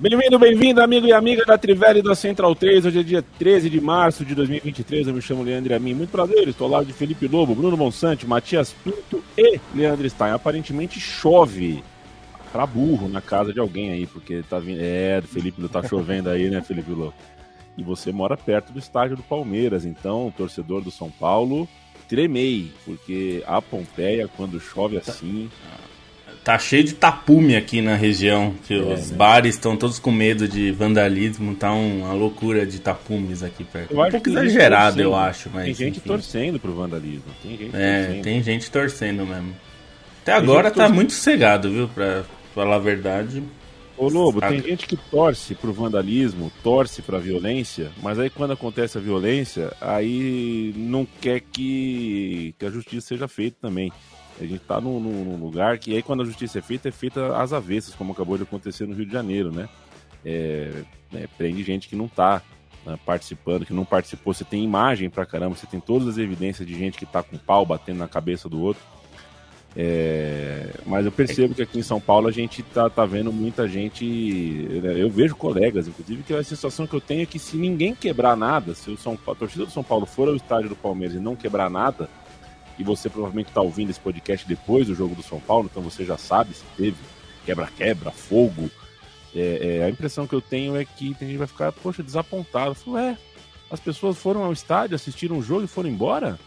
Bem-vindo, bem-vindo, amigo e amiga da Trivela e da Central 3. Hoje é dia 13 de março de 2023. Eu me chamo Leandro Amin. Muito prazer, estou ao lado de Felipe Lobo, Bruno Monsante, Matias Pinto e Leandro Stein. Aparentemente chove pra burro na casa de alguém aí, porque tá vindo. É, Felipe tá chovendo aí, né, Felipe Lobo? E você mora perto do estádio do Palmeiras, então, torcedor do São Paulo, tremei, porque a Pompeia, quando chove assim. Tá cheio de tapume aqui na região, que é, os né? bares estão todos com medo de vandalismo, tá uma loucura de tapumes aqui perto. Eu um pouco exagerado, eu acho, mas. Tem gente enfim. torcendo pro vandalismo. Tem gente é, torcendo. tem gente torcendo mesmo. Até tem agora tá muito cegado, viu, pra falar a verdade. Ô Lobo, tem gente que torce pro vandalismo, torce pra violência, mas aí quando acontece a violência, aí não quer que, que a justiça seja feita também. A gente está num, num, lugar que aí quando a justiça é feita, é feita às avessas, como acabou de acontecer no Rio de Janeiro, né? É, é, prende gente que não está né, participando, que não participou. Você tem imagem pra caramba, você tem todas as evidências de gente que está com pau batendo na cabeça do outro. É, mas eu percebo que aqui em São Paulo a gente tá, tá vendo muita gente. Eu vejo colegas, inclusive, que a sensação que eu tenho é que se ninguém quebrar nada, se o São, a torcida do São Paulo for ao estádio do Palmeiras e não quebrar nada, e você provavelmente está ouvindo esse podcast depois do jogo do São Paulo, então você já sabe se teve quebra-quebra, fogo. É, é, a impressão que eu tenho é que tem gente que vai ficar, poxa, desapontado. Falo, é, as pessoas foram ao estádio, assistiram um jogo e foram embora?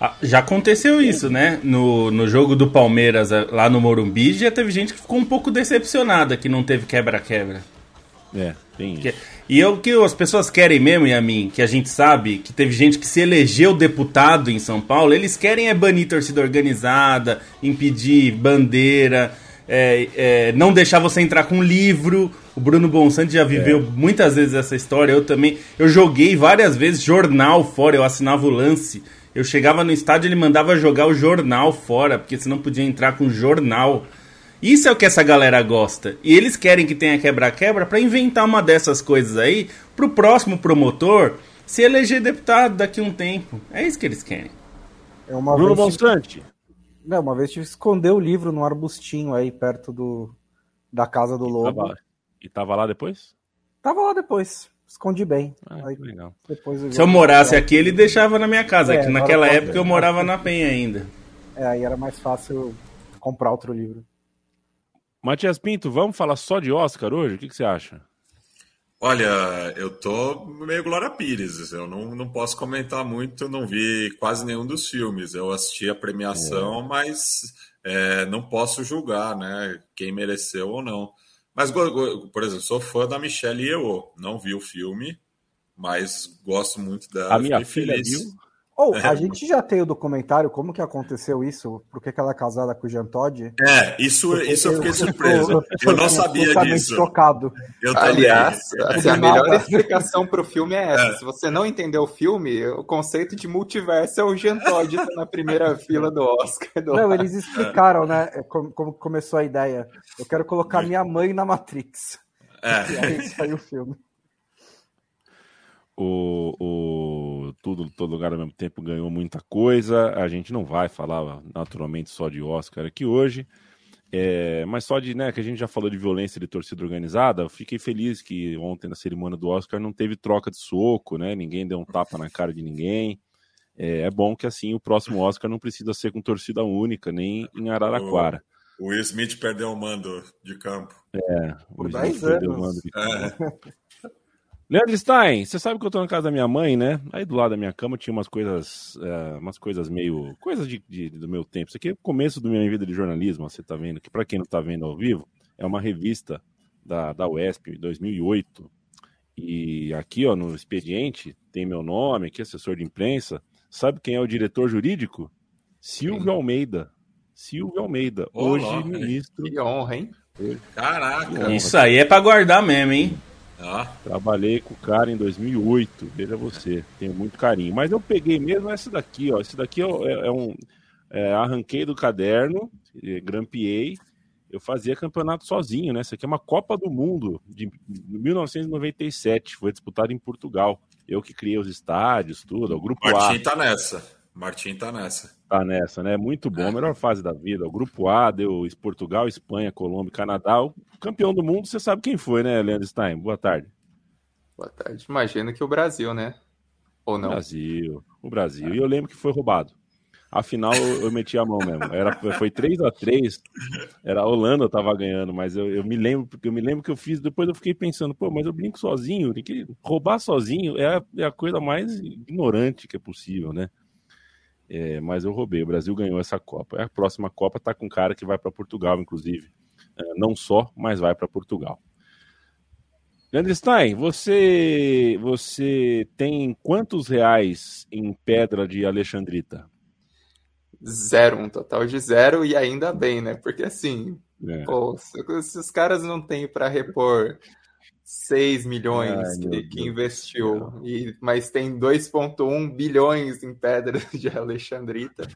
Ah, já aconteceu isso, né? No, no jogo do Palmeiras eh, lá no Morumbi, já teve gente que ficou um pouco decepcionada que não teve quebra-quebra. É, tem isso. E é o que as pessoas querem mesmo, e a mim, que a gente sabe que teve gente que se elegeu deputado em São Paulo, eles querem é banir torcida organizada, impedir bandeira, é, é, não deixar você entrar com livro. O Bruno Bonsante já viveu é. muitas vezes essa história, eu também. Eu joguei várias vezes jornal fora, eu assinava o lance. Eu chegava no estádio, ele mandava jogar o jornal fora, porque senão podia entrar com jornal. Isso é o que essa galera gosta. E eles querem que tenha quebra-quebra para inventar uma dessas coisas aí pro próximo promotor se eleger deputado daqui a um tempo. É isso que eles querem. É uma Bruno vez Tive... Não, uma vez tive que esconder o livro num arbustinho aí perto do da casa do Lobo. E tava, e tava lá depois? Tava lá depois. Escondi bem. Ah, aí, legal. Eu Se eu morasse aqui, ele deixava na minha casa. É, que naquela época eu morava na Penha ainda. É, aí era mais fácil comprar outro livro. Matias Pinto, vamos falar só de Oscar hoje? O que, que você acha? Olha, eu tô meio Glória Pires. Eu não, não posso comentar muito, não vi quase nenhum dos filmes. Eu assisti a premiação, é. mas é, não posso julgar, né? Quem mereceu ou não. Mas, por exemplo, sou fã da Michelle Yeoh. Não vi o filme, mas gosto muito dela. A minha filha feliz. viu? Ou, oh, é. a gente já tem o documentário, como que aconteceu isso? Por que, que ela é casada com o Jean Todd? É, isso, isso eu fiquei surpreso. Eu, eu não sabia disso. chocado. Eu Aliás, assim, a melhor explicação para o filme é essa. É. Se você não entendeu o filme, o conceito de multiverso é o Jean Todd tá na primeira fila do Oscar. Do não, eles explicaram, né, como, como, começou a ideia. Eu quero colocar minha mãe na Matrix. É. E aí saiu o filme o, o tudo todo lugar ao mesmo tempo ganhou muita coisa. A gente não vai falar naturalmente só de Oscar aqui hoje, é, mas só de né que a gente já falou de violência de torcida organizada. Eu fiquei feliz que ontem na cerimônia do Oscar não teve troca de soco, né? Ninguém deu um tapa na cara de ninguém. É, é bom que assim o próximo Oscar não precisa ser com torcida única nem em Araraquara. O Will Smith perdeu o mando de campo. É, o Will Smith perdeu o mando de campo. É. Leandro Stein, você sabe que eu tô na casa da minha mãe, né? Aí do lado da minha cama tinha umas coisas, uh, umas coisas meio. coisas de, de, do meu tempo. Isso aqui é o começo da minha vida de jornalismo, você tá vendo, que para quem não tá vendo ao vivo, é uma revista da, da UESP, 2008. E aqui, ó, no expediente, tem meu nome, aqui, assessor de imprensa. Sabe quem é o diretor jurídico? Silvio Almeida. Silvio Almeida, hoje ministro. Que honra, hein? Caraca! Isso aí é para guardar mesmo, hein? Ah. Trabalhei com o cara em 2008, veja você, tenho muito carinho. Mas eu peguei mesmo essa daqui, ó. Esse daqui é, é um. É, arranquei do caderno, grampeei. Eu fazia campeonato sozinho, né? Essa aqui é uma Copa do Mundo de 1997, foi disputada em Portugal. Eu que criei os estádios, tudo, o grupo Martim A. Tá nessa. Martim tá nessa. Tá nessa, né? Muito bom, é. melhor fase da vida. O grupo A deu Portugal, Espanha, Colômbia, Canadá. O campeão do mundo, você sabe quem foi, né, Leandro Stein? Boa tarde. Boa tarde. Imagino que o Brasil, né? Ou não? O Brasil, o Brasil. É. E eu lembro que foi roubado. Afinal, eu, eu meti a mão mesmo. Era, foi 3 a 3 Era a Holanda tava ganhando, mas eu, eu me lembro, porque eu me lembro que eu fiz, depois eu fiquei pensando, pô, mas eu brinco sozinho, que roubar sozinho é a, é a coisa mais ignorante que é possível, né? É, mas eu roubei. O Brasil ganhou essa Copa. A próxima Copa tá com um cara que vai para Portugal, inclusive. É, não só, mas vai para Portugal. Leandro Stein, você, você tem quantos reais em pedra de Alexandrita? Zero, um total de zero, e ainda bem, né? Porque assim, é. pô, se, se, os caras não têm para repor 6 milhões Ai, que, que investiu, e, mas tem 2,1 bilhões em pedras de Alexandrita.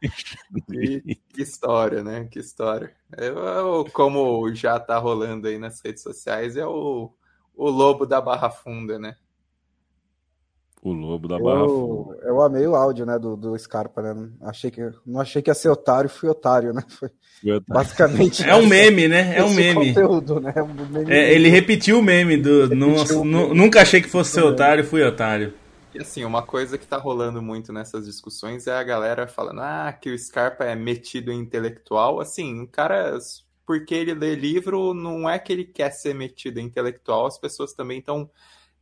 e, que história, né? Que história. Eu, como já tá rolando aí nas redes sociais, é o, o lobo da Barra Funda, né? O lobo da Barra Funda. Eu amei o áudio, né, do, do Scarpa, né? Achei que, não achei que ia ser otário, fui otário, né? Foi basicamente. É um meme, né? É um meme. Conteúdo, né? Um meme é, ele repetiu o meme do. Repetiu o meme. Nunca achei que fosse ser otário, fui otário. E assim, uma coisa que tá rolando muito nessas discussões é a galera falando, ah, que o Scarpa é metido em intelectual. Assim, o cara, porque ele lê livro, não é que ele quer ser metido em intelectual, as pessoas também estão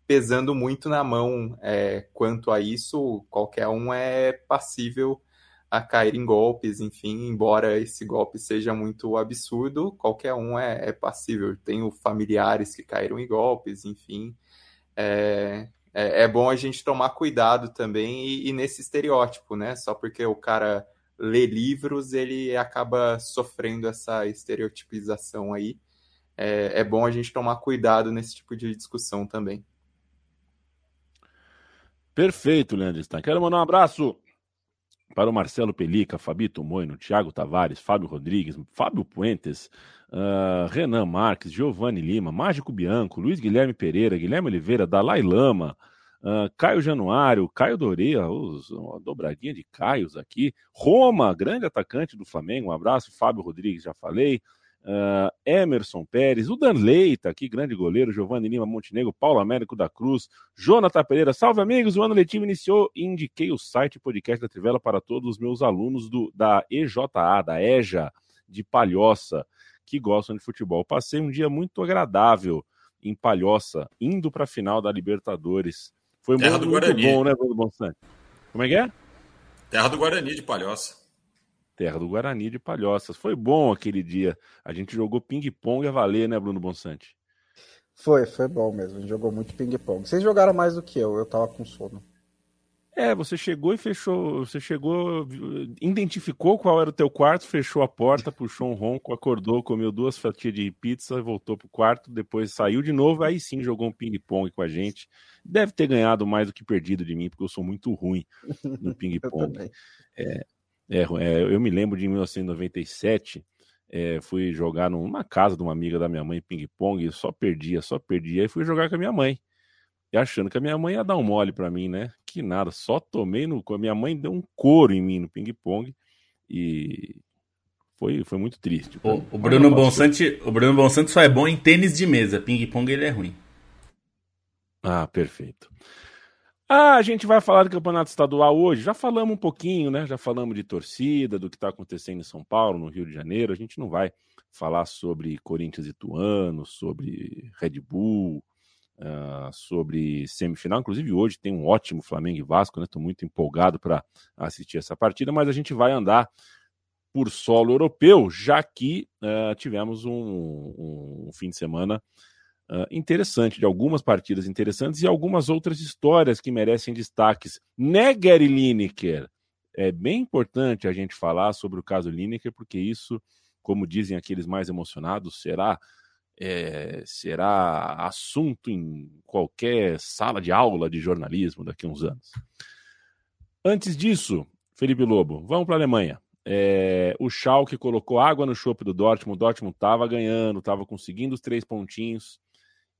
pesando muito na mão é, quanto a isso. Qualquer um é passível a cair em golpes, enfim, embora esse golpe seja muito absurdo, qualquer um é, é passível. Tenho familiares que caíram em golpes, enfim. É, é, é bom a gente tomar cuidado também e, e, nesse estereótipo, né? Só porque o cara lê livros, ele acaba sofrendo essa estereotipização aí. É, é bom a gente tomar cuidado nesse tipo de discussão também. Perfeito, Leandro Stein. Quero mandar um abraço para o Marcelo Pelica, Fabito Moino, Thiago Tavares, Fábio Rodrigues, Fábio Puentes, uh, Renan Marques, Giovanni Lima, Mágico Bianco, Luiz Guilherme Pereira, Guilherme Oliveira, Dalai Lama, uh, Caio Januário, Caio Doreia, uma dobradinha de Caios aqui, Roma, grande atacante do Flamengo, um abraço, Fábio Rodrigues, já falei, Uh, Emerson Pérez, o Danley tá aqui, grande goleiro, Giovanni Lima Montenegro, Paulo Américo da Cruz, Jonathan Pereira, salve amigos, o ano letivo iniciou e indiquei o site podcast da Trivela para todos os meus alunos do, da EJA, da EJA, de Palhoça, que gostam de futebol. Passei um dia muito agradável em Palhoça, indo para a final da Libertadores. Foi Terra muito, muito bom, né, Bruno Bonsante? Como é que é? Terra do Guarani de Palhoça terra do Guarani de Palhoças. Foi bom aquele dia. A gente jogou ping-pong a valer, né, Bruno Bonsante? Foi, foi bom mesmo. A gente jogou muito ping-pong. Vocês jogaram mais do que eu, eu tava com sono. É, você chegou e fechou. Você chegou, identificou qual era o teu quarto, fechou a porta, puxou um ronco, acordou, comeu duas fatias de pizza, voltou pro quarto, depois saiu de novo, aí sim jogou um ping-pong com a gente. Deve ter ganhado mais do que perdido de mim, porque eu sou muito ruim no ping-pong. é, é, é, eu me lembro de 1997, é, fui jogar numa casa de uma amiga da minha mãe, ping-pong, só perdia, só perdia, e fui jogar com a minha mãe. E achando que a minha mãe ia dar um mole para mim, né? Que nada, só tomei no. A minha mãe deu um couro em mim no ping-pong e foi, foi muito triste. O, o Bruno Bonsante, o Bruno Bonsante só é bom em tênis de mesa, ping-pong ele é ruim. Ah, perfeito. Ah, a gente vai falar do campeonato estadual hoje. Já falamos um pouquinho, né? Já falamos de torcida, do que está acontecendo em São Paulo, no Rio de Janeiro. A gente não vai falar sobre Corinthians e Tuano, sobre Red Bull, uh, sobre semifinal. Inclusive, hoje tem um ótimo Flamengo e Vasco, né? Estou muito empolgado para assistir essa partida, mas a gente vai andar por solo europeu, já que uh, tivemos um, um, fim de semana uh, interessante, de algumas partidas interessantes e algumas outras histórias que merecem destaques. Né, Gary Lineker? É bem importante a gente falar sobre o caso Lineker, porque isso, como dizem aqueles mais emocionados, será é, será assunto em qualquer sala de aula de jornalismo daqui a uns anos. Antes disso, Felipe Lobo, vamos para a Alemanha. É, o Schalke colocou água no chope do Dortmund, o Dortmund estava ganhando, estava conseguindo os três pontinhos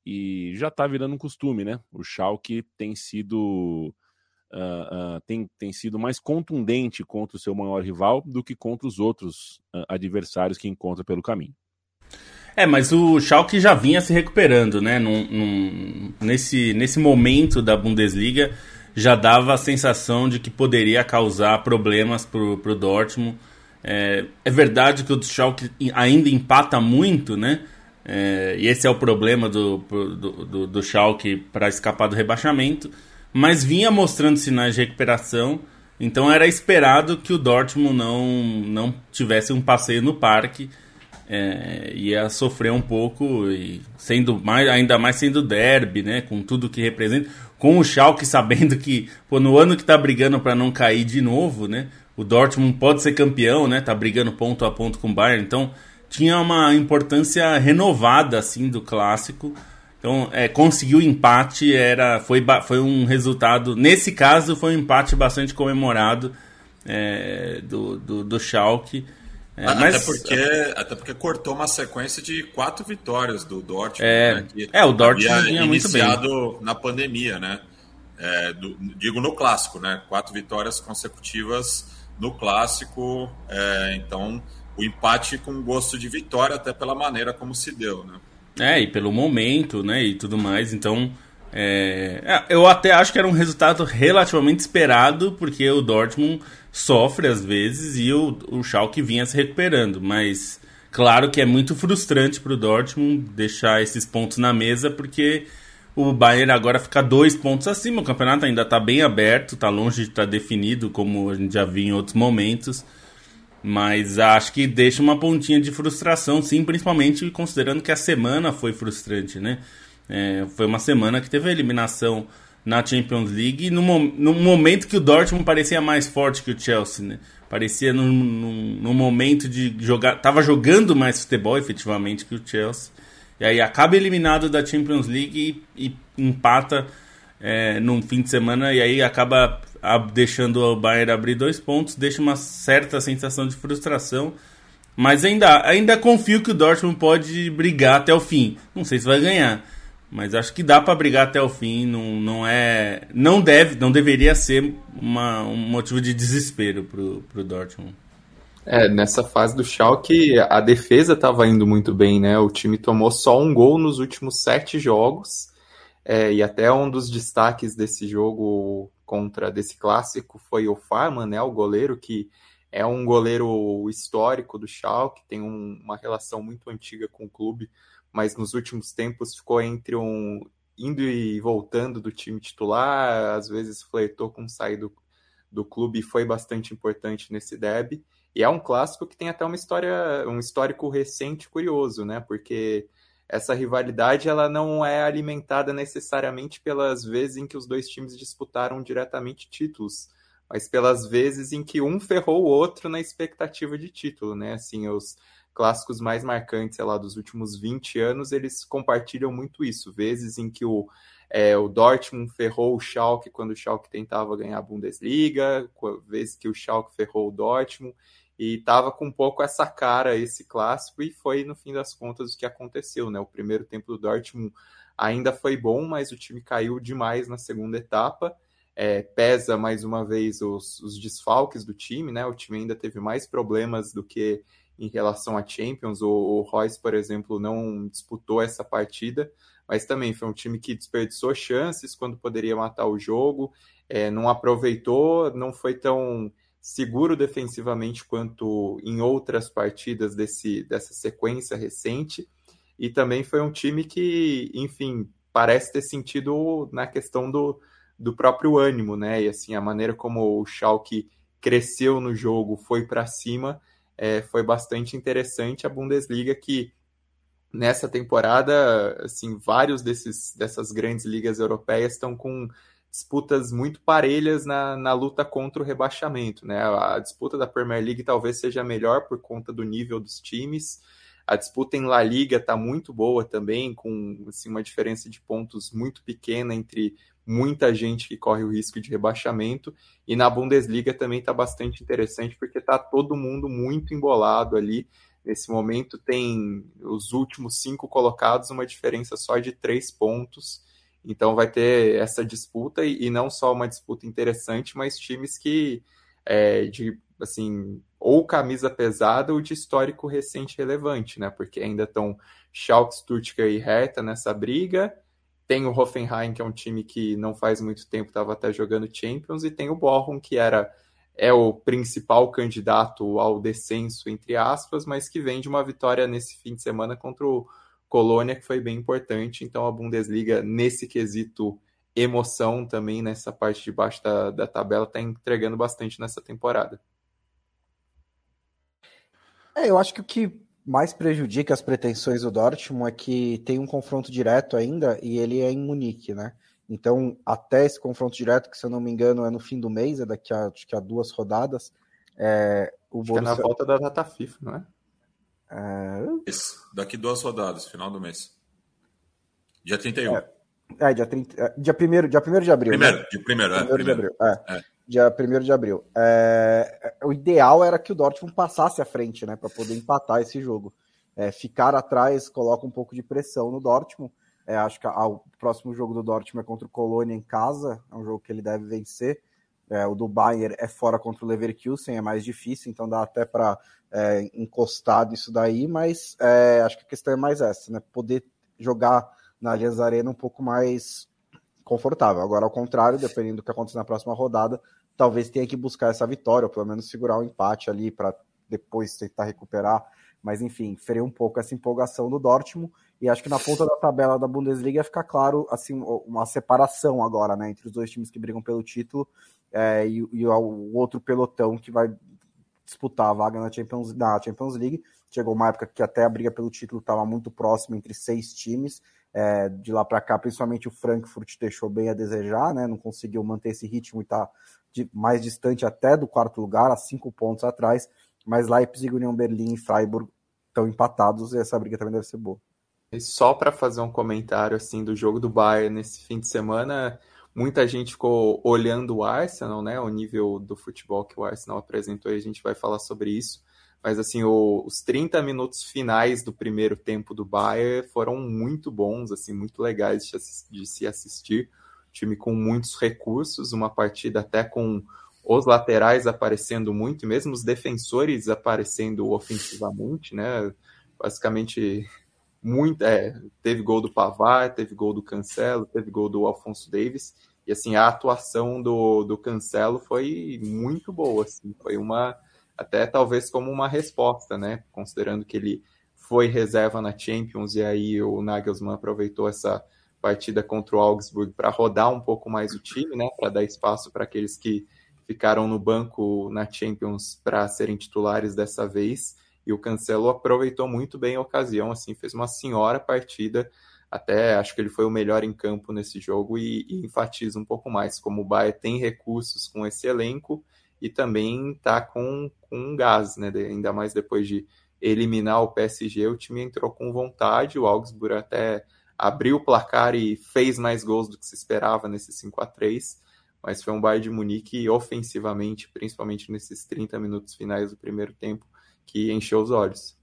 e já está virando um costume, né? O Schalke tem sido uh, uh, tem, tem sido mais contundente contra o seu maior rival do que contra os outros uh, adversários que encontra pelo caminho. É, mas o Schalke já vinha se recuperando, né? Num, num, nesse, nesse momento da Bundesliga já dava a sensação de que poderia causar problemas para o Dortmund. É, é, verdade que o Schalke ainda empata muito, né? É, e esse é o problema do, do, do, do Schalke para escapar do rebaixamento. Mas vinha mostrando sinais de recuperação. Então era esperado que o Dortmund não, não tivesse um passeio no parque é, ia sofrer um pouco e sendo mais, ainda mais sendo derby, né, com tudo que representa, com o Schalke sabendo que pô, no ano que tá brigando para não cair de novo, né, o Dortmund pode ser campeão, né, tá brigando ponto a ponto com o Bayern, então tinha uma importância renovada assim do clássico. Então, é, conseguiu empate, era foi, foi um resultado. Nesse caso, foi um empate bastante comemorado é, do, do, do Schalke. É, até, mas... porque, até porque cortou uma sequência de quatro vitórias do Dortmund. É, né, é o Dortmund vinha iniciado muito bem. na pandemia, né? É, do, digo no clássico, né? Quatro vitórias consecutivas no clássico. É, então, o empate com gosto de vitória, até pela maneira como se deu, né? É, e pelo momento, né? E tudo mais. Então, é, é eu até acho que era um resultado relativamente esperado, porque o Dortmund sofre às vezes e o, o Schalke vinha se recuperando, mas claro que é muito frustrante para o Dortmund deixar esses pontos na mesa porque o Bayern agora fica dois pontos acima, o campeonato ainda está bem aberto, está longe de estar tá definido como a gente já viu em outros momentos, mas acho que deixa uma pontinha de frustração, sim, principalmente considerando que a semana foi frustrante, né? É, foi uma semana que teve a eliminação na Champions League no, no momento que o Dortmund parecia mais forte que o Chelsea, né? Parecia num, momento de jogar. Tava jogando mais futebol efetivamente que o Chelsea. E aí acaba eliminado da Champions League e, e empata é, num fim de semana. E aí acaba deixando o Bayern abrir dois pontos. Deixa uma certa sensação de frustração. Mas ainda, ainda confio que o Dortmund pode brigar até o fim. Não sei se vai ganhar. Mas acho que dá para brigar até o fim, não, não é, não deve, não deveria ser uma, um motivo de desespero pro, pro Dortmund. É, nessa fase do Schalke, a defesa estava indo muito bem, né? O time tomou só um gol nos últimos sete jogos, é, e até um dos destaques desse jogo contra desse clássico foi o Farman, né? O goleiro que é um goleiro histórico do Schalke, tem um, uma relação muito antiga com o clube mas nos últimos tempos ficou entre um indo e voltando do time titular, às vezes flertou com sair do, do clube e foi bastante importante nesse derby. E é um clássico que tem até uma história, um histórico recente curioso, né? Porque essa rivalidade ela não é alimentada necessariamente pelas vezes em que os dois times disputaram diretamente títulos, mas pelas vezes em que um ferrou o outro na expectativa de título, né? Assim, os clássicos mais marcantes, sei lá, dos últimos 20 anos, eles compartilham muito isso. Vezes em que o, é, o Dortmund ferrou o Schalke quando o Schalke tentava ganhar a Bundesliga, vezes que o Schalke ferrou o Dortmund, e tava com um pouco essa cara esse clássico, e foi no fim das contas o que aconteceu, né? O primeiro tempo do Dortmund ainda foi bom, mas o time caiu demais na segunda etapa. É, pesa mais uma vez os, os desfalques do time, né? O time ainda teve mais problemas do que em relação a Champions. O, o Royce, por exemplo, não disputou essa partida, mas também foi um time que desperdiçou chances quando poderia matar o jogo, é, não aproveitou, não foi tão seguro defensivamente quanto em outras partidas desse, dessa sequência recente. E também foi um time que, enfim, parece ter sentido na questão do, do próprio ânimo, né? E assim, a maneira como o Schalke cresceu no jogo, foi para cima, é, foi bastante interessante. A Bundesliga que nessa temporada, assim, vários desses dessas grandes ligas europeias estão com disputas muito parelhas na, na luta contra o rebaixamento, né? A disputa da Premier League talvez seja melhor por conta do nível dos times. A disputa em La Liga está muito boa também, com assim, uma diferença de pontos muito pequena entre muita gente que corre o risco de rebaixamento. E na Bundesliga também está bastante interessante, porque está todo mundo muito embolado ali. Nesse momento tem os últimos cinco colocados, uma diferença só de três pontos. Então vai ter essa disputa e, não só uma disputa interessante, mas times que é, de assim ou camisa pesada ou de histórico recente relevante, né? Porque ainda estão Schalke, Stuttgart e Hertha nessa briga. Tem o Hoffenheim, que é um time que não faz muito tempo estava até jogando Champions, e tem o Bochum, que era é o principal candidato ao descenso, entre aspas, mas que vem de uma vitória nesse fim de semana contra o Colônia, que foi bem importante. Então a Bundesliga, nesse quesito emoção também, nessa parte de baixo da, da tabela, está entregando bastante nessa temporada. É, eu acho que o que mais prejudica as pretensões do Dortmund é que tem um confronto direto ainda e ele é em Munique, né? Então, até esse confronto direto, que se eu não me engano é no fim do mês, é daqui a, acho que a duas rodadas, é, o Borussia... é na volta da data FIFA, não é? É... Isso, daqui duas rodadas, final do mês. Dia 31. É, é dia, 30, é, dia, primeiro, dia 1 de abril. Primeiro, né? dia primeiro, é. Primeiro, de abril. É. é. Dia 1 de abril. É, o ideal era que o Dortmund passasse à frente, né? Para poder empatar esse jogo. É, ficar atrás coloca um pouco de pressão no Dortmund. É, acho que a, o próximo jogo do Dortmund é contra o Colônia em casa. É um jogo que ele deve vencer. É, o do Bayern é fora contra o Leverkusen, é mais difícil, então dá até para é, encostar nisso daí, mas é, acho que a questão é mais essa, né? Poder jogar na Allianz Arena um pouco mais confortável. Agora, ao contrário, dependendo do que acontecer na próxima rodada, talvez tenha que buscar essa vitória, ou pelo menos segurar o um empate ali para depois tentar recuperar. Mas enfim, freia um pouco essa empolgação do Dortmund. E acho que na ponta da tabela da Bundesliga fica claro assim uma separação agora, né, entre os dois times que brigam pelo título é, e, e, o outro pelotão que vai disputar a vaga na Champions, na Champions League. Chegou uma época que até a briga pelo título estava muito próxima entre seis times. É, de lá para cá, principalmente o Frankfurt deixou bem a desejar, né? não conseguiu manter esse ritmo e está mais distante até do quarto lugar, a cinco pontos atrás. Mas Leipzig, União Berlim e Freiburg estão empatados e essa briga também deve ser boa. E só para fazer um comentário assim do jogo do Bayern nesse fim de semana, Muita gente ficou olhando o Arsenal, né? O nível do futebol que o Arsenal apresentou e a gente vai falar sobre isso. Mas assim, o, os 30 minutos finais do primeiro tempo do Bayern foram muito bons, assim, muito legais de, de se assistir. time com muitos recursos, uma partida até com os laterais aparecendo muito, mesmo os defensores aparecendo ofensivamente, né? Basicamente muito, é, teve gol do Pavar, teve gol do Cancelo, teve gol do Alfonso Davis. E assim, a atuação do, do Cancelo foi muito boa, assim, foi uma até talvez como uma resposta, né? Considerando que ele foi reserva na Champions e aí o Nagelsmann aproveitou essa partida contra o Augsburg para rodar um pouco mais o time, né? Para dar espaço para aqueles que ficaram no banco na Champions para serem titulares dessa vez e o Cancelo aproveitou muito bem a ocasião, assim, fez uma senhora partida, até acho que ele foi o melhor em campo nesse jogo e, e enfatiza um pouco mais como o Bayern tem recursos com esse elenco e também tá com, com gás, né, ainda mais depois de eliminar o PSG, o time entrou com vontade, o Augsburg até abriu o placar e fez mais gols do que se esperava nesse 5 a 3 mas foi um Bayern de Munique ofensivamente, principalmente nesses 30 minutos finais do primeiro tempo, que encheu os olhos.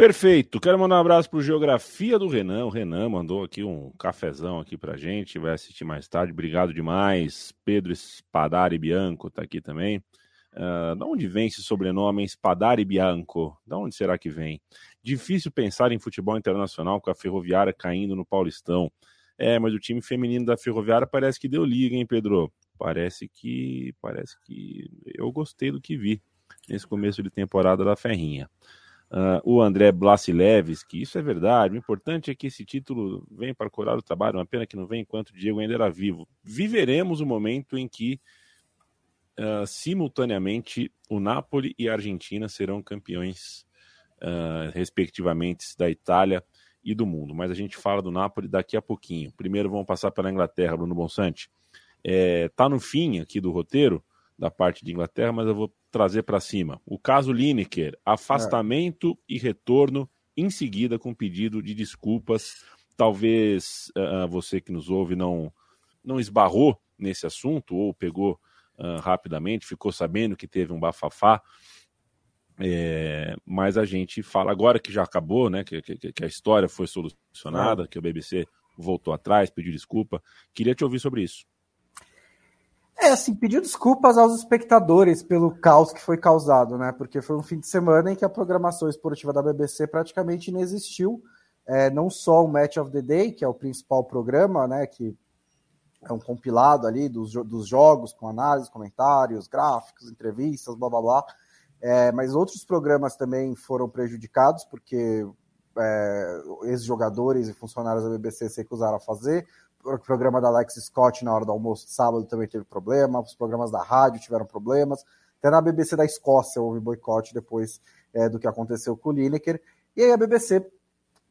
Perfeito. Quero mandar um abraço para o Geografia do Renan. O Renan mandou aqui um cafezão aqui para gente. Vai assistir mais tarde. Obrigado demais. Pedro Spadari Bianco está aqui também. Uh, da onde vem esse sobrenome Spadari Bianco? Da onde será que vem? Difícil pensar em futebol internacional com a Ferroviária caindo no Paulistão. É, mas o time feminino da Ferroviária parece que deu liga, hein, Pedro? Parece que parece que eu gostei do que vi nesse começo de temporada da Ferrinha. Uh, o André Blasileves, que isso é verdade, o importante é que esse título vem para curar o trabalho, uma pena que não vem enquanto o Diego ainda era vivo. Viveremos o momento em que, uh, simultaneamente, o Napoli e a Argentina serão campeões, uh, respectivamente, da Itália e do mundo. Mas a gente fala do Napoli daqui a pouquinho. Primeiro vamos passar pela Inglaterra, Bruno Bonsante. É, tá no fim aqui do roteiro, da parte de Inglaterra, mas eu vou trazer para cima. O caso Lineker, afastamento é. e retorno em seguida com pedido de desculpas. Talvez uh, você que nos ouve não, não esbarrou nesse assunto ou pegou uh, rapidamente, ficou sabendo que teve um bafafá. É, mas a gente fala agora que já acabou, né? Que, que, que a história foi solucionada, que o BBC voltou atrás, pediu desculpa. Queria te ouvir sobre isso. É, assim, pediu desculpas aos espectadores pelo caos que foi causado, né? Porque foi um fim de semana em que a programação esportiva da BBC praticamente não existiu. É, não só o Match of the Day, que é o principal programa, né? Que é um compilado ali dos, dos jogos, com análise, comentários, gráficos, entrevistas, blá blá blá. É, mas outros programas também foram prejudicados, porque é, ex-jogadores e funcionários da BBC se recusaram a fazer. O programa da Alex Scott na hora do almoço de sábado também teve problema, os programas da rádio tiveram problemas. Até na BBC da Escócia houve boicote depois é, do que aconteceu com o Lineker. E aí a BBC,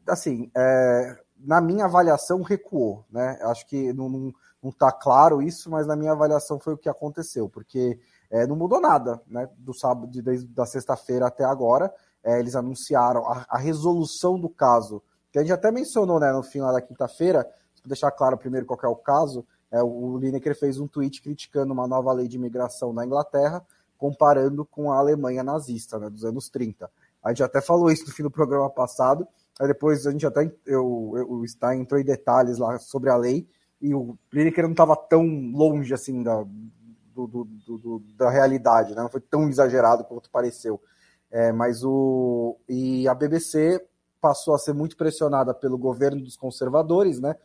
assim, é, na minha avaliação, recuou. Né? Acho que não está claro isso, mas na minha avaliação foi o que aconteceu, porque é, não mudou nada, né? Do sábado, desde da sexta-feira até agora. É, eles anunciaram a, a, resolução do caso, que a gente até mencionou né, no final da quinta-feira, deixar claro primeiro qual é o caso, é, o Lineker fez um tweet criticando uma nova lei de imigração na Inglaterra, comparando com a Alemanha nazista, né, dos anos 30. A gente até falou isso no fim do programa passado, aí depois a gente até, eu, eu, o Stein entrou em detalhes lá sobre a lei, e o Lineker não estava tão longe assim da, do, do, do, da realidade, né? não foi tão exagerado quanto pareceu. É, mas o e a BBC passou a ser muito pressionada pelo governo dos conservadores, né?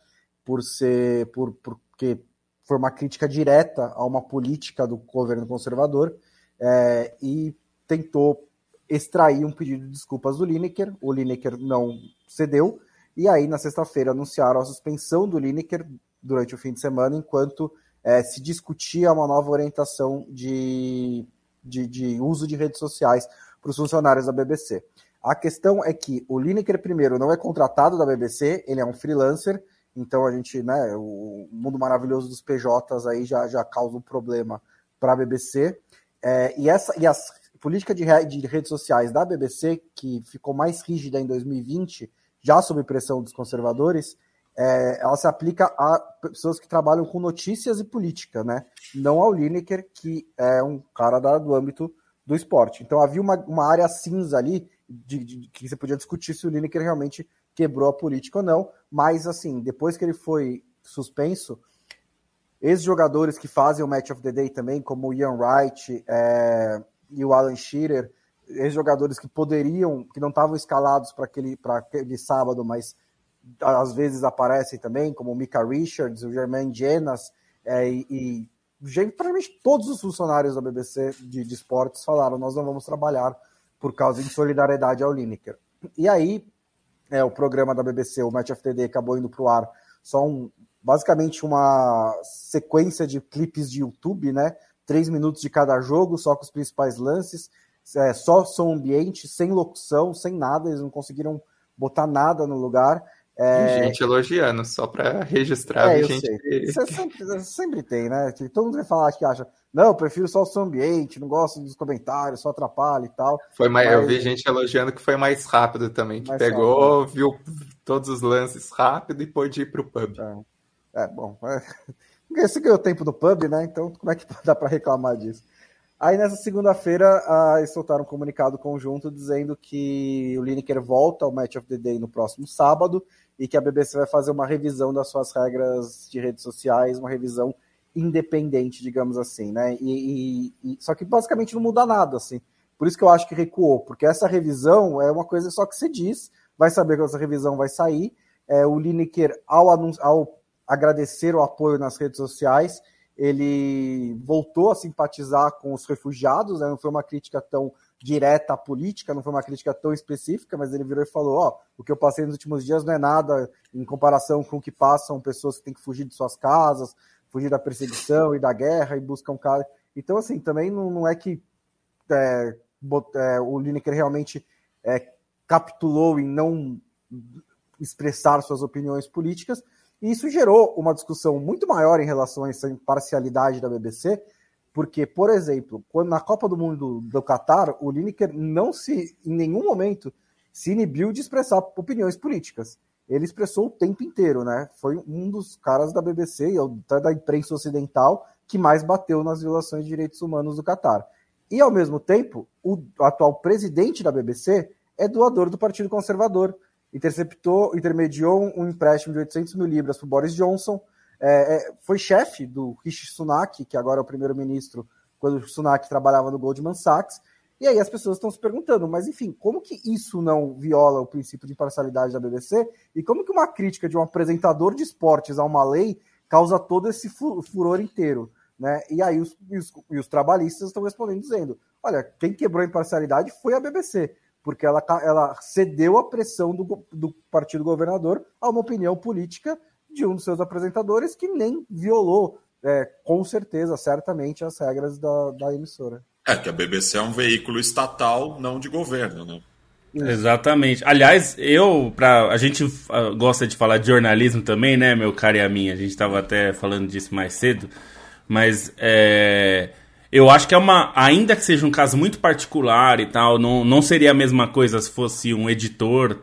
Por ser por porque foi uma crítica direta a uma política do governo conservador é, e tentou extrair um pedido de desculpas do Lineker. O Lineker não cedeu e aí na sexta-feira anunciaram a suspensão do Lineker durante o fim de semana enquanto é, se discutia uma nova orientação de, de, de uso de redes sociais para os funcionários da BBC. A questão é que o Lineker, primeiro, não é contratado da BBC, ele é um freelancer, então a gente, né, o mundo maravilhoso dos PJs aí já, já causa um problema para a BBC. É, e, essa, e a política de, de redes sociais da BBC, que ficou mais rígida em 2020, já sob pressão dos conservadores, é, ela se aplica a pessoas que trabalham com notícias e política, né? Não ao Lineker, que é um cara da, do âmbito do esporte. Então havia uma, uma área cinza ali de, de, que você podia discutir se o Lineker realmente quebrou a política ou não, mas assim, depois que ele foi suspenso, ex-jogadores que fazem o Match of the Day também, como o Ian Wright é, e o Alan Shearer, ex-jogadores que poderiam, que não estavam escalados para aquele, aquele sábado, mas às vezes aparecem também, como o Mika Richards, o Germain Jenas, é, e, e praticamente todos os funcionários da BBC de, de esportes falaram: nós não vamos trabalhar por causa de solidariedade ao Lineker. E aí, é, o programa da BBC, o Match of the Day, acabou indo para o ar só um, basicamente uma sequência de clipes de YouTube, né? Três minutos de cada jogo, só com os principais lances, é, só som ambiente, sem locução, sem nada, eles não conseguiram botar nada no lugar. É... Gente elogiando, só para registrar. É, gente... Sempre, sempre, tem, né? Que todo mundo vai falar que acha, não, eu prefiro só o seu ambiente, não gosto dos comentários, só atrapalha e tal. Foi mais, mas... Eu vi gente elogiando que foi mais rápido também, que mais pegou, rápido. viu todos os lances rápido e pôde ir para o pub. É, é bom. É... Esse ganhou o tempo do pub, né? Então, como é que dá para reclamar disso? Aí nessa segunda-feira, eles soltaram um comunicado conjunto dizendo que o Lineker volta ao Match of the Day no próximo sábado e que a BBC vai fazer uma revisão das suas regras de redes sociais, uma revisão independente, digamos assim, né? E, e, e, só que basicamente não muda nada, assim. Por isso que eu acho que recuou, porque essa revisão é uma coisa só que você diz, vai saber que essa revisão vai sair. É, o Lineker, ao, ao agradecer o apoio nas redes sociais, ele voltou a simpatizar com os refugiados, né? não foi uma crítica tão direta à política, não foi uma crítica tão específica, mas ele virou e falou: ó, o que eu passei nos últimos dias não é nada em comparação com o que passam pessoas que têm que fugir de suas casas, fugir da perseguição e da guerra e buscam cara. Então, assim, também não, não é que é, é, o Lineker realmente é, capitulou em não expressar suas opiniões políticas, e isso gerou uma discussão muito maior em relação a essa imparcialidade da BBC, porque, por exemplo, quando na Copa do Mundo do Catar, o Lineker não se, em nenhum momento, se inibiu de expressar opiniões políticas. Ele expressou o tempo inteiro, né? Foi um dos caras da BBC e até da imprensa ocidental que mais bateu nas violações de direitos humanos do Catar. E, ao mesmo tempo, o atual presidente da BBC é doador do Partido Conservador. Interceptou, intermediou um empréstimo de 800 mil libras para Boris Johnson. É, é, foi chefe do Rishi Sunak, que agora é o primeiro-ministro, quando o Sunak trabalhava no Goldman Sachs. E aí as pessoas estão se perguntando, mas enfim, como que isso não viola o princípio de imparcialidade da BBC? E como que uma crítica de um apresentador de esportes a uma lei causa todo esse furor inteiro? Né? E aí os, os, os trabalhistas estão respondendo dizendo: olha, quem quebrou a imparcialidade foi a BBC, porque ela, ela cedeu à pressão do, do partido governador a uma opinião política de um dos seus apresentadores que nem violou, é, com certeza, certamente, as regras da, da emissora. É que a BBC é um veículo estatal, não de governo, né? Exatamente. Aliás, eu, pra, a gente uh, gosta de falar de jornalismo também, né, meu caro e a minha? A gente estava até falando disso mais cedo. Mas é, eu acho que é uma. Ainda que seja um caso muito particular e tal, não, não seria a mesma coisa se fosse um editor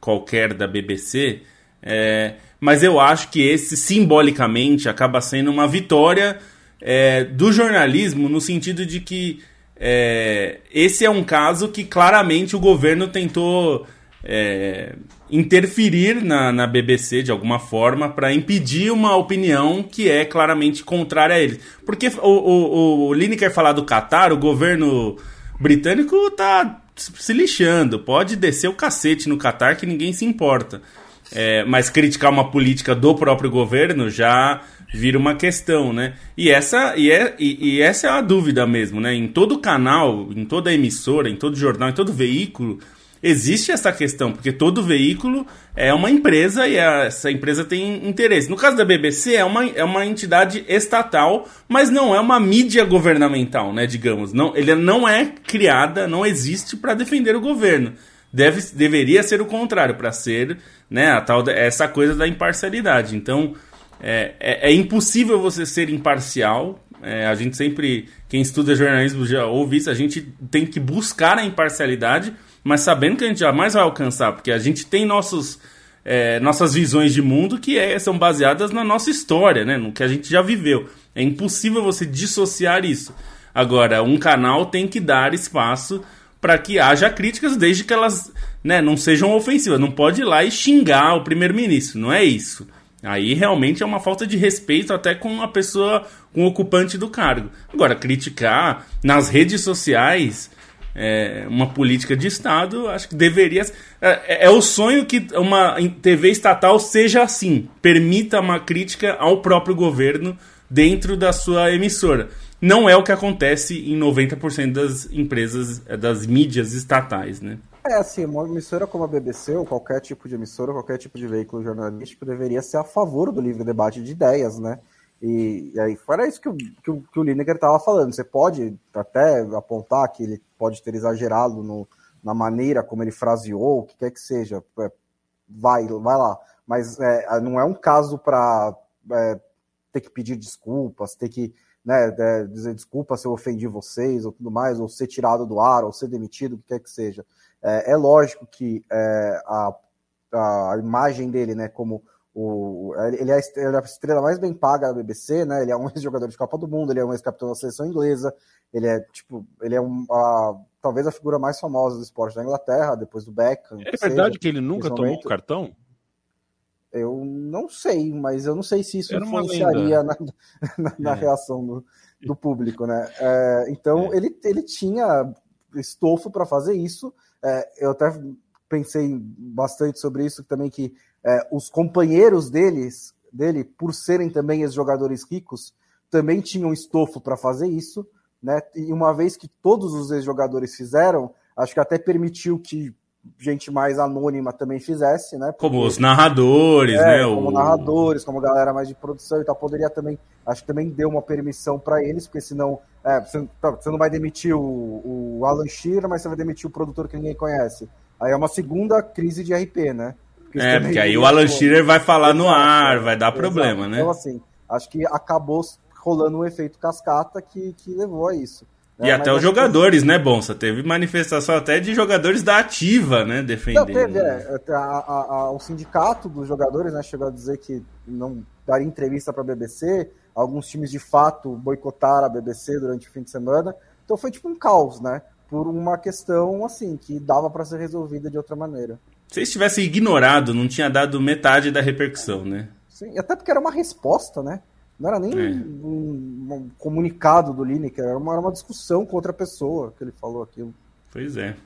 qualquer da BBC. É, mas eu acho que esse, simbolicamente, acaba sendo uma vitória é, do jornalismo, no sentido de que é, esse é um caso que claramente o governo tentou é, interferir na, na BBC de alguma forma para impedir uma opinião que é claramente contrária a eles. Porque o, o, o Lineker falar do Qatar, o governo britânico tá se lixando, pode descer o cacete no Qatar que ninguém se importa. É, mas criticar uma política do próprio governo já vira uma questão, né? E essa, e, é, e, e essa é a dúvida mesmo, né? Em todo canal, em toda emissora, em todo jornal, em todo veículo, existe essa questão, porque todo veículo é uma empresa e essa empresa tem interesse. No caso da BBC, é uma, é uma entidade estatal, mas não é uma mídia governamental, né, digamos. Não, ele não é criada, não existe para defender o governo. Deve, deveria ser o contrário, para ser né, a tal, essa coisa da imparcialidade. Então, é, é, é impossível você ser imparcial. É, a gente sempre, quem estuda jornalismo já ouve isso, a gente tem que buscar a imparcialidade mas sabendo que a gente jamais vai alcançar, porque a gente tem nossos, é, nossas visões de mundo que é, são baseadas na nossa história, né? no que a gente já viveu. É impossível você dissociar isso. Agora, um canal tem que dar espaço para que haja críticas, desde que elas né, não sejam ofensivas. Não pode ir lá e xingar o primeiro-ministro, não é isso. Aí realmente é uma falta de respeito até com a pessoa, com o ocupante do cargo. Agora, criticar nas redes sociais é, uma política de Estado, acho que deveria. É, é, o sonho que uma TV estatal seja assim, permita uma crítica ao próprio governo dentro da sua emissora. Não é o que acontece em 90% das empresas, das mídias estatais, né? É assim, uma emissora como a BBC, ou qualquer tipo de emissora, qualquer tipo de veículo jornalístico, deveria ser a favor do livre debate de ideias, né? E, e aí, fora isso que o, que o, que o Lineker estava falando, você pode até apontar que ele pode ter exagerado no, na maneira como ele fraseou, o que quer que seja, é, vai, vai lá. Mas é, não é um caso para é, ter que pedir desculpas, ter que né, é, dizer desculpa se eu ofendi vocês ou tudo mais, ou ser tirado do ar, ou ser demitido, o que quer que seja. É, é lógico que é, a, a imagem dele, né, como o, ele, é a estrela, é a estrela mais bem paga da BBC, né? Ele é um ex-jogador de Copa do Mundo, ele é um ex-capitão da seleção inglesa, ele é tipo, ele é um, a, talvez a figura mais famosa do esporte da Inglaterra, depois do Beckham. É verdade seja, que ele nunca tomou um cartão? Eu não sei, mas eu não sei se isso Era influenciaria na, na, na é. reação do, do, público, né? É, então é. ele, ele tinha estofo para fazer isso. É, eu até pensei bastante sobre isso também que é, os companheiros deles, dele, por serem também ex-jogadores ricos, também tinham estofo para fazer isso, né? E uma vez que todos os ex-jogadores fizeram, acho que até permitiu que gente mais anônima também fizesse, né? Porque, como os narradores, é, né? Como o... narradores, como galera mais de produção e tal, poderia também, acho que também deu uma permissão para eles, porque senão é, você, tá, você, não vai demitir o, o Alan Shearer, mas você vai demitir o produtor que ninguém conhece. Aí é uma segunda crise de RP, né? Porque é, porque aí o Alan Shearer vai falar no ar, vai dar problema, Exato. né? Então, assim, acho que acabou rolando um efeito cascata que, que levou a isso. E é, até os jogadores, que... né, Bonsa? Teve manifestação até de jogadores da ativa, né, defendendo. Não, teve, é, a, a, a, o sindicato dos jogadores né, chegou a dizer que não daria entrevista para a BBC. Alguns times, de fato, boicotaram a BBC durante o fim de semana. Então foi tipo um caos, né? Por uma questão, assim, que dava para ser resolvida de outra maneira. Se eles tivessem ignorado, não tinha dado metade da repercussão, né? Sim, até porque era uma resposta, né? Não era nem é. um, um, comunicado do Lineker, era uma, era uma discussão com outra pessoa que ele falou aquilo. Pois é.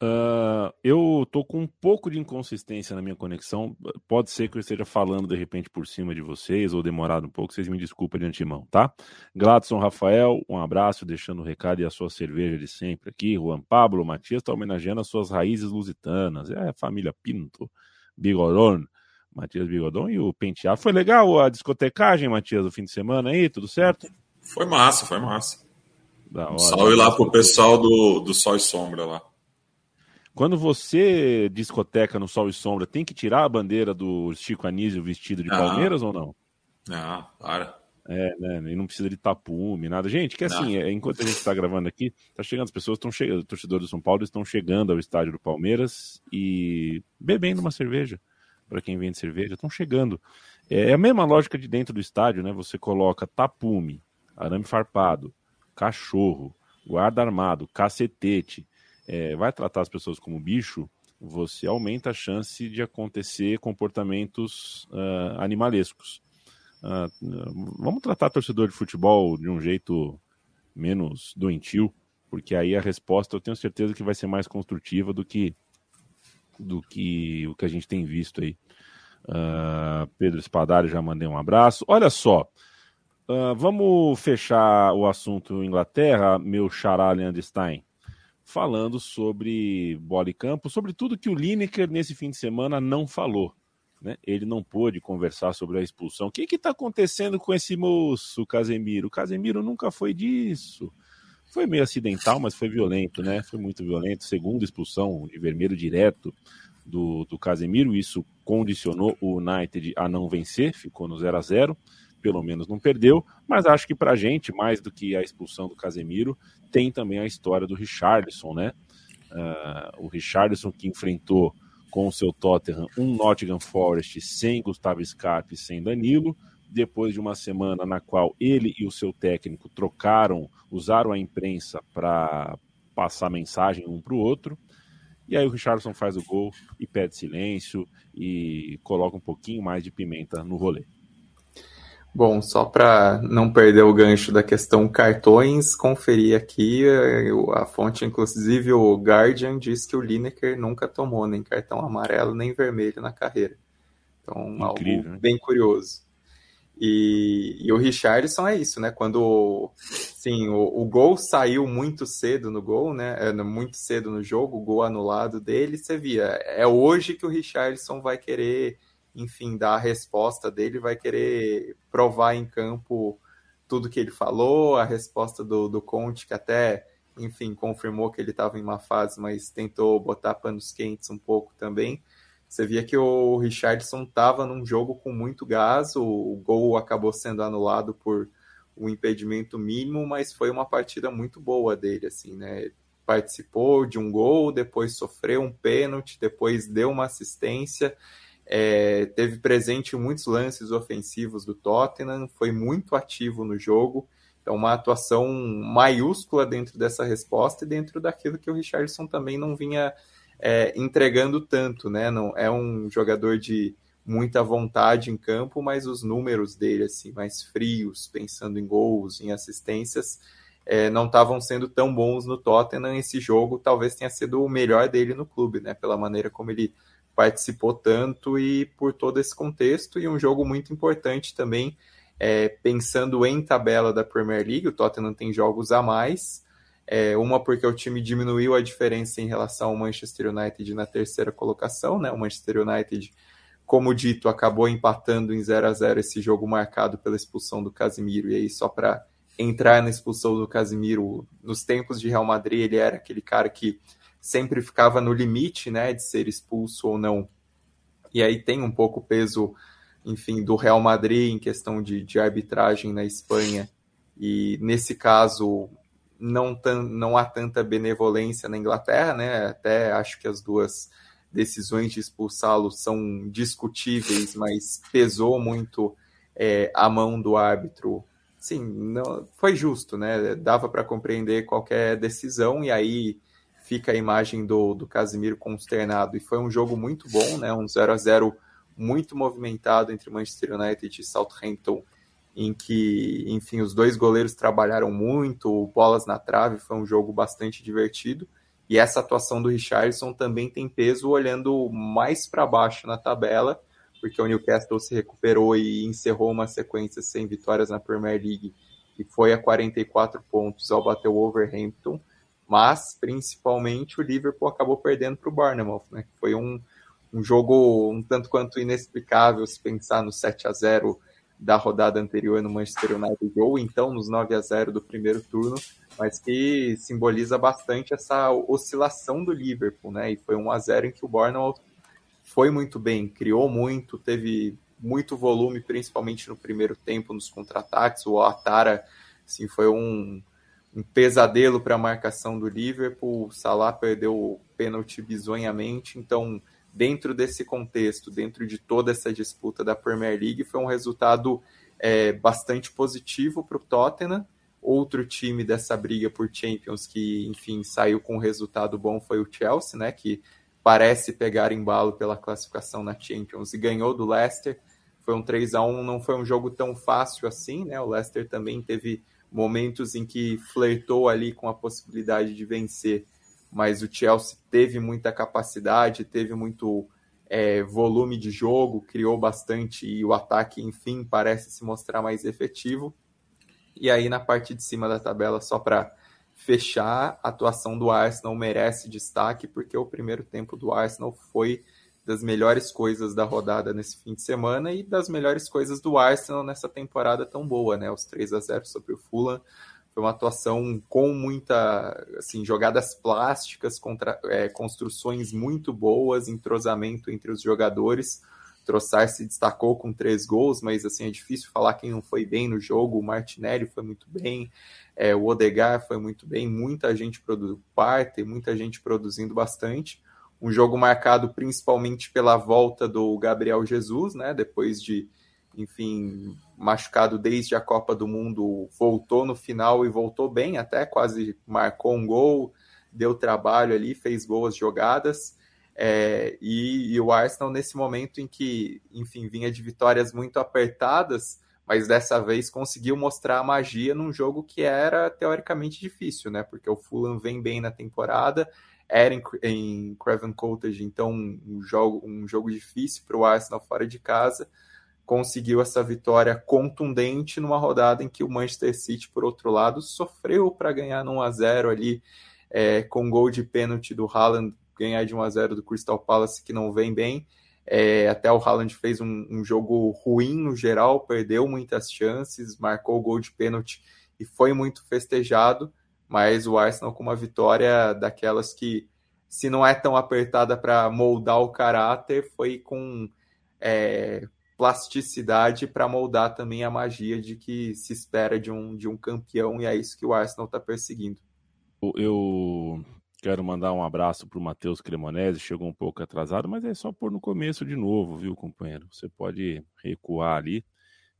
Uh, eu tô com um pouco de inconsistência na minha conexão. Pode ser que eu esteja falando de repente por cima de vocês ou demorado um pouco. Vocês me desculpem de antemão, tá? Gladson Rafael, um abraço, deixando o recado e a sua cerveja de sempre aqui. Juan Pablo Matias está homenageando as suas raízes lusitanas. É a família Pinto, Bigorón. Matias Bigodon e o Penteado. Foi legal a discotecagem, Matias, do fim de semana aí? Tudo certo? Foi massa, foi massa. Da hora. Salve lá pro pessoal do, do Sol e Sombra lá. Quando você discoteca no Sol e Sombra, tem que tirar a bandeira do Chico Anísio vestido de ah. Palmeiras ou não? Não, para. É, né? E não precisa de tapume, nada. Gente, que assim, é, enquanto a gente está gravando aqui, tá chegando, as pessoas estão chegando, torcedores do São Paulo estão chegando ao estádio do Palmeiras e bebendo uma cerveja para quem vende cerveja, estão chegando. É, é a mesma lógica de dentro do estádio, né? Você coloca tapume, arame farpado, cachorro, guarda armado, cacetete, é, vai tratar as pessoas como bicho, você aumenta a chance de acontecer comportamentos uh, animalescos. Uh, vamos tratar torcedor de futebol de um jeito menos doentio, porque aí a resposta eu tenho certeza que vai ser mais construtiva do que do que o que a gente tem visto aí. Uh, Pedro Espadari, já mandei um abraço. Olha só, uh, vamos fechar o assunto Inglaterra, meu xará Leandro Stein, falando sobre bola e campo, sobre tudo que o Lineker nesse fim de semana não falou. Né? Ele não pôde conversar sobre a expulsão. O que está acontecendo com esse moço, Casemiro? O Casemiro nunca foi disso. Foi meio acidental, mas foi violento, né? Foi muito violento. Segunda expulsão de vermelho direto do, do Casemiro. Isso condicionou o United a não vencer, ficou no 0 a 0 pelo menos não perdeu, mas acho que para a gente, mais do que a expulsão do Casemiro, tem também a história do Richarlison, né? Uh, o Richarlison que enfrentou com o seu Tottenham um Nottingham Forest sem Gustavo Scarpa e sem Danilo, depois de uma semana na qual ele e o seu técnico trocaram, usaram a imprensa para passar mensagem um para o outro. E aí o Richardson faz o gol e pede silêncio e coloca um pouquinho mais de pimenta no rolê. Bom, só para não perder o gancho da questão cartões, conferir aqui a fonte, inclusive o Guardian diz que o Lineker nunca tomou nem cartão amarelo nem vermelho na carreira. Então, Incrível, algo né? bem curioso. E, e, o Richardson é isso, né? Quando sim, o, o, gol saiu muito cedo no gol, né? É, muito cedo no jogo, o gol anulado dele, você via. É hoje que o Richardson vai querer, enfim, dar a resposta dele, vai querer provar em campo tudo que ele falou, a resposta do, do Conte, que até, enfim, confirmou que ele estava em uma fase, mas tentou botar panos quentes um pouco também. Você via que o Richardson estava num jogo com muito gás, o, o gol acabou sendo anulado por um impedimento mínimo, mas foi uma partida muito boa dele, assim, né? Participou de um gol, depois sofreu um pênalti, depois deu uma assistência, é, teve presente em muitos lances ofensivos do Tottenham, foi muito ativo no jogo. Então, uma atuação maiúscula dentro dessa resposta e dentro daquilo que o Richardson também não vinha é, entregando tanto, né? Não é um jogador de muita vontade em campo, mas os números dele assim mais frios, pensando em gols, em assistências, é, não estavam sendo tão bons no Tottenham. Esse jogo talvez tenha sido o melhor dele no clube, né? Pela maneira como ele participou tanto e por todo esse contexto e um jogo muito importante também. É, pensando em tabela da Premier League, o Tottenham tem jogos a mais, é, uma porque o time diminuiu a diferença em relação ao Manchester United na terceira colocação, né? O Manchester United, como dito, acabou empatando em 0 a 0 esse jogo marcado pela expulsão do Casimiro. E aí, só para entrar na expulsão do Casimiro, nos tempos de Real Madrid, ele era aquele cara que sempre ficava no limite, né, de ser expulso ou não. E aí tem um pouco o peso, enfim, do Real Madrid em questão de, de arbitragem na Espanha. E nesse caso não, tan, não há tanta benevolência na Inglaterra, né? Até acho que as duas decisões de expulsá-lo são discutíveis, mas pesou muito é, a mão do árbitro. Sim, não, foi justo, né? Dava para compreender qualquer decisão e aí fica a imagem do, do Casimiro consternado. E foi um jogo muito bom, né? Um 0 a 0 muito movimentado entre Manchester United e Southampton, em que, enfim, os dois goleiros trabalharam muito, bolas na trave, foi um jogo bastante divertido. E essa atuação do Richardson também tem peso olhando mais para baixo na tabela, porque o Newcastle se recuperou e encerrou uma sequência sem vitórias na Premier League e foi a 44 pontos ao bater o Overhampton mas principalmente o Liverpool acabou perdendo para o Bournemouth, né? Foi um, um jogo um tanto quanto inexplicável se pensar no 7 a 0 da rodada anterior no Manchester United ou então nos 9 a 0 do primeiro turno, mas que simboliza bastante essa oscilação do Liverpool, né? E foi um a 0 em que o Bournemouth foi muito bem, criou muito, teve muito volume, principalmente no primeiro tempo nos contra-ataques. O Atara, assim, foi um um pesadelo para a marcação do Liverpool. O Salah perdeu o pênalti bizonhamente. Então, dentro desse contexto, dentro de toda essa disputa da Premier League, foi um resultado é, bastante positivo para o Tottenham. Outro time dessa briga por Champions que, enfim, saiu com um resultado bom foi o Chelsea, né? Que parece pegar embalo pela classificação na Champions e ganhou do Leicester. Foi um 3 a 1 não foi um jogo tão fácil assim, né? O Leicester também teve momentos em que flertou ali com a possibilidade de vencer, mas o Chelsea teve muita capacidade, teve muito é, volume de jogo, criou bastante e o ataque, enfim, parece se mostrar mais efetivo. E aí na parte de cima da tabela, só para fechar, a atuação do Arsenal merece destaque, porque o primeiro tempo do Arsenal foi das melhores coisas da rodada nesse fim de semana e das melhores coisas do Arsenal nessa temporada tão boa, né? Os 3 a 0 sobre o Fulham. Foi uma atuação com muita, assim, jogadas plásticas, contra, é, construções muito boas, entrosamento entre os jogadores. Trossard se destacou com três gols, mas assim é difícil falar quem não foi bem no jogo. O Martinelli foi muito bem, é, o Odegar foi muito bem, muita gente produzindo parte, muita gente produzindo bastante um jogo marcado principalmente pela volta do Gabriel Jesus, né? Depois de, enfim, machucado desde a Copa do Mundo, voltou no final e voltou bem, até quase marcou um gol, deu trabalho ali, fez boas jogadas. É, e, e, o Arsenal, nesse momento em que, enfim, vinha de vitórias muito apertadas, mas dessa vez conseguiu mostrar a magia num jogo que era teoricamente difícil, né? Porque o Fulham vem bem na temporada, era em, em Craven Cottage, então um jogo, um jogo difícil para o Arsenal fora de casa. Conseguiu essa vitória contundente numa rodada em que o Manchester City, por outro lado, sofreu para ganhar no 1 a 0 ali, é, com gol de pênalti do Haaland, ganhar de 1 a 0 do Crystal Palace, que não vem bem. É, até o Haaland fez um, um, jogo ruim no geral, perdeu muitas chances, marcou o gol de pênalti e foi muito festejado mas o Arsenal com uma vitória daquelas que, se não é tão apertada para moldar o caráter, foi com é, plasticidade para moldar também a magia de que se espera de um, de um campeão, e é isso que o Arsenal está perseguindo. Eu quero mandar um abraço para o Matheus Cremonese, chegou um pouco atrasado, mas é só por no começo de novo, viu, companheiro? Você pode recuar ali.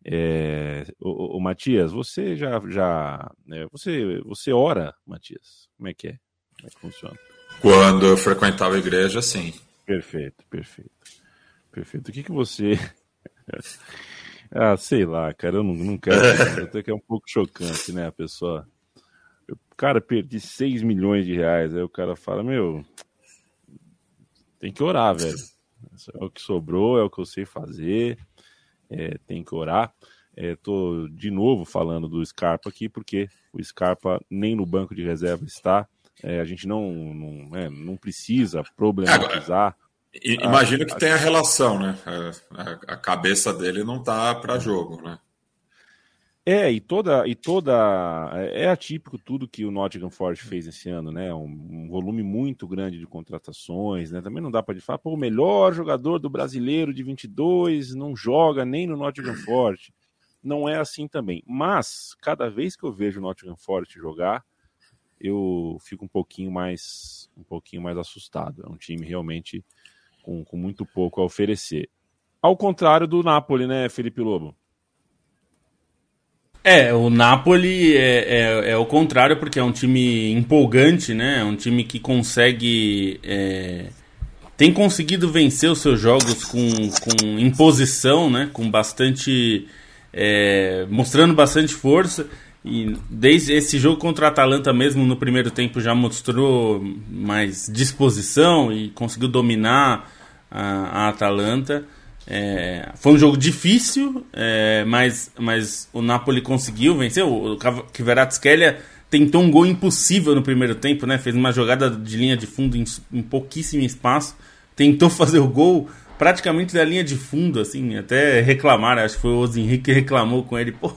É, o, o, Matias, você já, já é, você, você ora, Matias? Como é que é? Como é que funciona? Quando eu frequentava a igreja, sim. Perfeito, perfeito, perfeito. O que que você? ah, sei lá, cara, eu não, não quero. Até que é um pouco chocante, né, a pessoa. Eu, cara, perdi 6 milhões de reais. Aí o cara fala, meu, tem que orar, velho. É o que sobrou, é o que eu sei fazer é, tem que orar. É, de novo falando do Scarpa aqui, porque o Scarpa nem no banco de reserva está. É, a gente não, não, é, não precisa problematizar. Imagino que tenha relação, né? A, a, cabeça dele não tá para jogo, né? É, e toda, e toda. É atípico tudo que o Nottingham Forest fez esse ano, né? Um, um volume muito grande de contratações, né? Também não dá para falar, pô, o melhor jogador do brasileiro de 22 não joga nem no Nottingham Forest. Não é assim também. Mas, cada vez que eu vejo o Nottingham Forest jogar, eu fico um pouquinho mais, um pouquinho mais assustado. É um time realmente com, com muito pouco a oferecer. Ao contrário do Napoli, né, Felipe Lobo? É, o Napoli é, é, é, o contrário, porque é um time empolgante, né? É um time que consegue. É, tem conseguido vencer os seus jogos com, com imposição, né? Com bastante. É, mostrando bastante força. E desde esse jogo contra a Atalanta mesmo no primeiro tempo já mostrou mais disposição e conseguiu dominar a, a Atalanta. É, foi um jogo difícil, é, mas, mas o Napoli conseguiu vencer. O, o Kvaratskhelia tentou um gol impossível no primeiro tempo, né? Fez uma jogada de linha de fundo em, em pouquíssimo espaço. Tentou fazer o gol praticamente da linha de fundo, assim, até reclamaram, acho que foi o Oz Henrique que reclamou com ele, pô,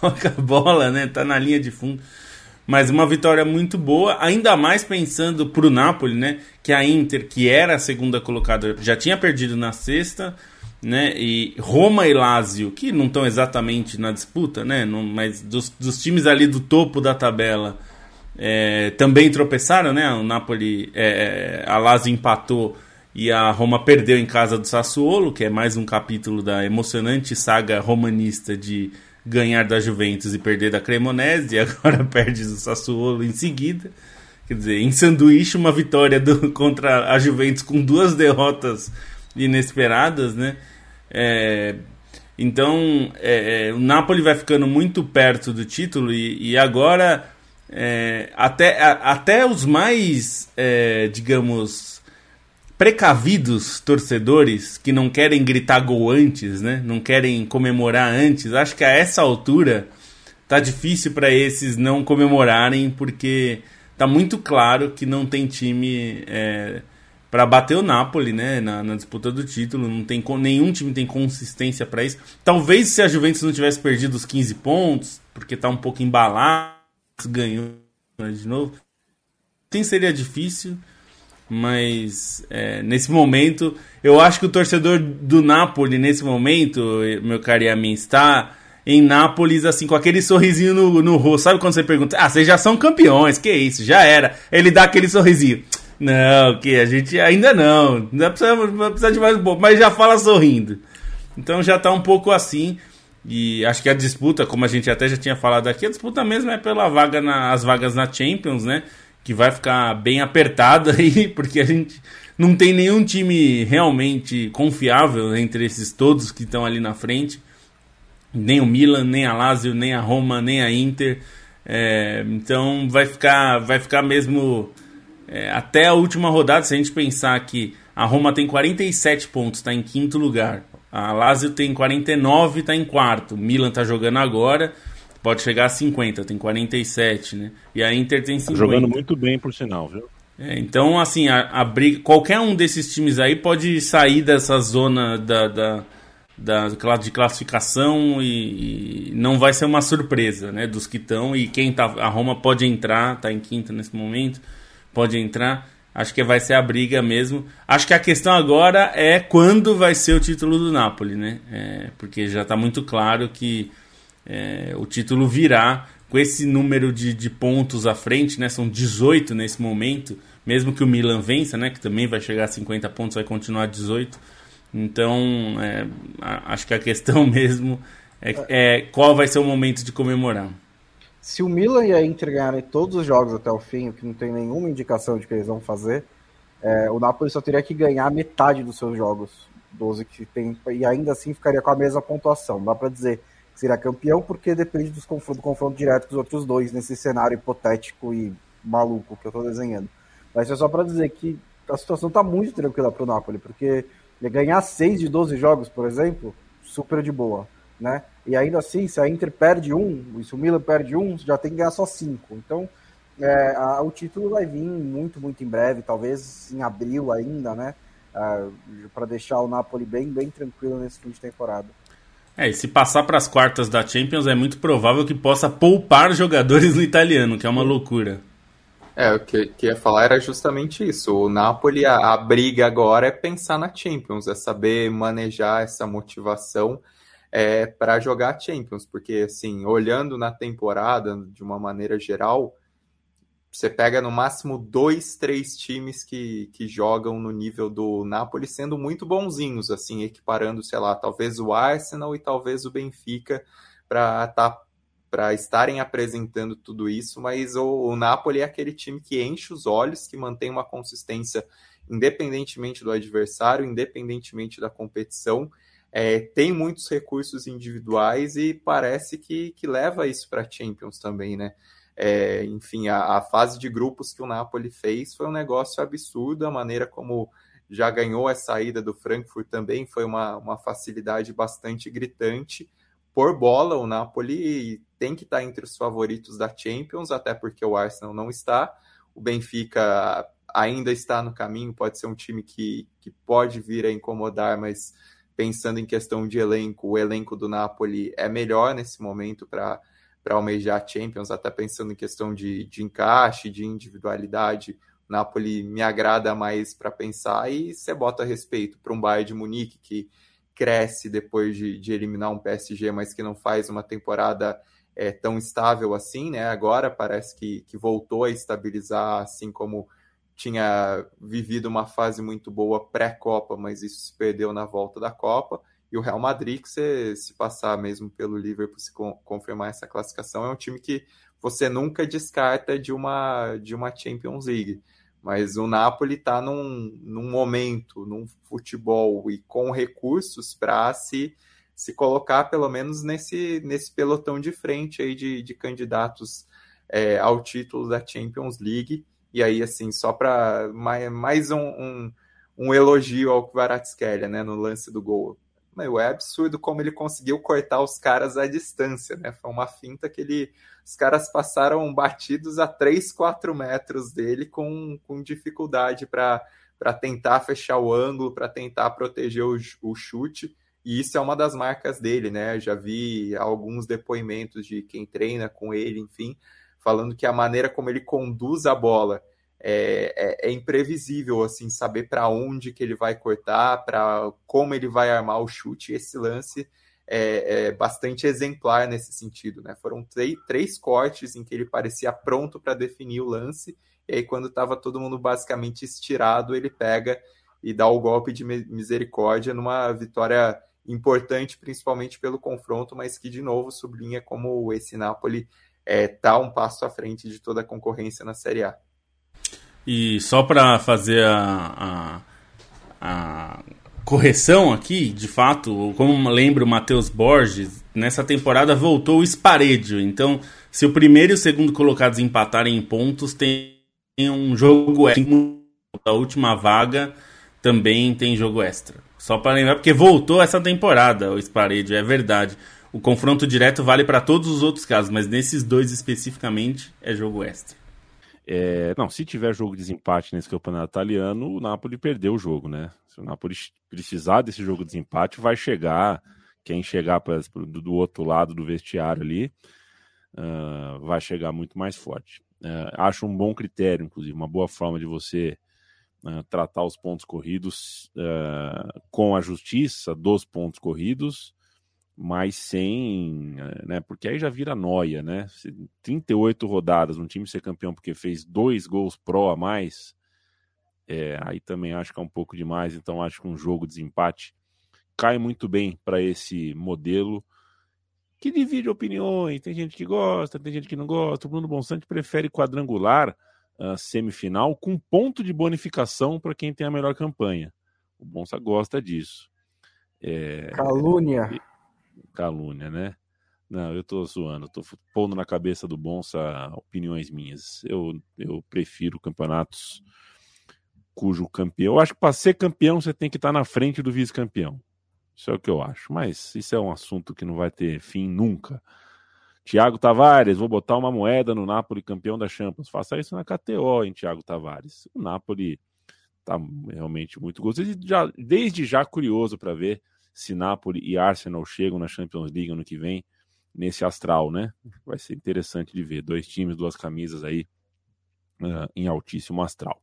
toca a bola, né? Tá na linha de fundo. Mas uma vitória muito boa, ainda mais pensando pro Napoli, né? Que a Inter, que era a segunda colocada, já tinha perdido na sexta né? E Roma e Lazio, que não estão exatamente na disputa, né? Não, mas dos, dos, times ali do topo da tabela é, também tropeçaram, né? O Napoli, é, a Lazio empatou e a Roma perdeu em casa do Sassuolo, que é mais um capítulo da emocionante saga romanista de ganhar da Juventus e perder da Cremonese, e agora perde do Sassuolo em seguida. Quer dizer, em sanduíche, uma vitória do, contra a Juventus com duas derrotas inesperadas, né? É, então, é, é, o Napoli vai ficando muito perto do título e, e agora é, até, a, até os mais, é, digamos, precavidos torcedores que não querem gritar gol antes, né? Não querem comemorar antes. Acho que a essa altura tá difícil para esses não comemorarem porque tá muito claro que não tem time é, para bater o Napoli, né, na, na, disputa do título. Não tem nenhum time tem consistência para isso. Talvez se a Juventus não tivesse perdido os 15 pontos, porque tá um pouco embalado, ganhou de novo. Sim, seria difícil, mas é, nesse momento, eu acho que o torcedor do Napoli nesse momento, meu caro mim, está em Nápoles, assim, com aquele sorrisinho no, no rosto. Sabe quando você pergunta, ah, vocês já são campeões, que isso, já era. Ele dá aquele sorrisinho. Não, que a gente ainda não. Não precisa, precisa de mais um pouco, mas já fala sorrindo. Então já tá um pouco assim. E acho que a disputa, como a gente até já tinha falado aqui, a disputa mesmo é pela vaga na, as vagas na Champions, né? Que vai ficar bem apertada aí, porque a gente não tem nenhum time realmente confiável entre esses todos que estão ali na frente. Nem o Milan, nem a Lazio, nem a Roma, nem a Inter. É, então vai ficar, vai ficar mesmo é, até a última rodada, se a gente pensar que a Roma tem 47 pontos, está em quinto lugar. A Lazio tem 49, está em quarto. Milan está jogando agora, pode chegar a 50, tem 47, né? E a Inter tem 50. Tá jogando muito bem, por sinal, viu? É, então, assim, a, a, briga, qualquer um desses times aí pode sair dessa zona da, da, da de classificação e, e, não vai ser uma surpresa, né? Dos que estão e quem tá, a Roma pode entrar, está em quinto nesse momento pode entrar. Acho que vai ser a briga mesmo. Acho que a questão agora é quando vai ser o título do Napoli, né? É, porque já está muito claro que é, o título virá com esse número de, de pontos à frente, né? São 18 nesse momento. Mesmo que o Milan vença, né? Que também vai chegar a 50 pontos, vai continuar 18. Então, é, acho que a questão mesmo é, é qual vai ser o momento de comemorar. Se o Milan e a Inter ganharem todos os jogos até o fim, o que não tem nenhuma indicação de que eles vão fazer, é, o Napoli só teria que ganhar metade dos seus jogos, 12 que tem, e ainda assim ficaria com a mesma pontuação. Dá para dizer seria campeão, porque depende dos do confronto direto com os outros dois, nesse cenário hipotético e maluco que eu estou desenhando. Mas é só para dizer que a situação está muito tranquila para o Napoli, porque ganhar 6 de 12 jogos, por exemplo, super de boa né? E ainda assim, se a Inter perde um, se o Milan perde um, já tem que ganhar só cinco. Então, é, a, o título vai vir muito, muito em breve, talvez em abril ainda, né? para deixar o Napoli bem, bem tranquilo nesse fim de temporada. É, e se passar para as quartas da Champions, é muito provável que possa poupar jogadores no italiano, que é uma loucura. É, o que, que ia falar era justamente isso. O Napoli, a, a, briga agora é pensar na Champions, é saber manejar essa motivação é, para jogar Champions, porque, assim, olhando na temporada de uma maneira geral, você pega no máximo dois, três times que, que jogam no nível do Napoli, sendo muito bonzinhos, assim, equiparando, sei lá, talvez o Arsenal e talvez o Benfica para tá, para estarem apresentando tudo isso, mas o, o Napoli é aquele time que enche os olhos, que mantém uma consistência independentemente do adversário, independentemente da competição, é, tem muitos recursos individuais e parece que, que leva isso para Champions também, né? É, enfim, a, a, fase de grupos que o Napoli fez foi um negócio absurdo, a maneira como já ganhou a saída do Frankfurt também foi uma, uma facilidade bastante gritante. Por bola, o Napoli tem que estar entre os favoritos da Champions, até porque o Arsenal não está. O Benfica ainda está no caminho, pode ser um time que, que pode vir a incomodar, mas pensando em questão de elenco, o elenco do Napoli é melhor nesse momento para para almejar Champions, até pensando em questão de, de encaixe, de individualidade. Napoli me agrada mais para pensar e você bota respeito para um Bayern de Munique que cresce depois de, de, eliminar um PSG, mas que não faz uma temporada é, tão estável assim, né? Agora parece que, que voltou a estabilizar, assim como tinha vivido uma fase muito boa pré-Copa, mas isso se perdeu na volta da Copa. E o Real Madrid, que você, se passar mesmo pelo Liverpool, se confirmar essa classificação, é um time que você nunca descarta de uma, de uma Champions League. Mas o Napoli está num, num momento, num futebol e com recursos para se, se colocar pelo menos nesse, nesse pelotão de frente aí de, de candidatos é, ao título da Champions League. E aí, assim, só para mais, mais um, um, um, elogio ao Kvaratskhelia, né, no lance do gol meu, é absurdo como ele conseguiu cortar os caras à distância, né? Foi uma finta que ele. Os caras passaram batidos a 3, 4 metros dele com, com dificuldade para tentar fechar o ângulo, para tentar proteger o, o chute. E isso é uma das marcas dele, né? Já vi alguns depoimentos de quem treina com ele, enfim, falando que a maneira como ele conduz a bola é, é, é imprevisível assim saber para onde que ele vai cortar, para como ele vai armar o chute. Esse lance é, é bastante exemplar nesse sentido, né? Foram três, cortes em que ele parecia pronto para definir o lance, e aí quando estava todo mundo basicamente estirado, ele pega e dá o golpe de misericórdia numa vitória importante, principalmente pelo confronto, mas que de novo sublinha como esse Napoli está é, um passo à frente de toda a concorrência na Série A. E só para fazer a, a, a, correção aqui, de fato, como lembra o Matheus Borges, nessa temporada voltou o Sparedio. Então, se o primeiro e o segundo colocados empatarem em pontos, tem um jogo extra. A última vaga também tem jogo extra. Só para lembrar, porque voltou essa temporada o Sparedio, é verdade. O confronto direto vale para todos os outros casos, mas nesses dois especificamente é jogo extra. É, não, se tiver jogo de desempate nesse campeonato italiano, o Napoli perdeu o jogo, né? Se o Napoli precisar desse jogo de desempate, vai chegar. Quem chegar pra, do, outro lado do vestiário ali uh, vai chegar muito mais forte. Uh, acho um bom critério, inclusive, uma boa forma de você uh, tratar os pontos corridos com a justiça dos pontos corridos mas sem, eh, né, porque aí já vira noia, né? 38 rodadas, um time ser campeão porque fez dois gols pró a mais, é, aí também acho que é um pouco demais, então acho que um jogo de empate cai muito bem para esse modelo que divide opiniões, tem gente que gosta, tem gente que não gosta, o Bruno Bonsante prefere quadrangular uh, semifinal com ponto de bonificação para quem tem a melhor campanha. O Bonsa gosta disso. É, Calúnia. Calúnia, né? Não, eu tô zoando, tô pondo na cabeça do Bonsa opiniões minhas. Eu, eu prefiro campeonatos cujo campeão. Eu acho que para ser campeão você tem que estar tá na frente do vice-campeão. Isso é o que eu acho. Mas isso é um assunto que não vai ter fim nunca. Tiago Tavares, vou botar uma moeda no Napoli campeão da Champions. Faça isso na KTO, hein, Tiago Tavares. O Napoli tá realmente muito gostoso. Desde já, desde já curioso para ver se Napoli e Arsenal chegam na Champions League ano que vem nesse astral, né? Vai ser interessante de ver. Dois times, duas camisas aí uh, em altíssimo astral.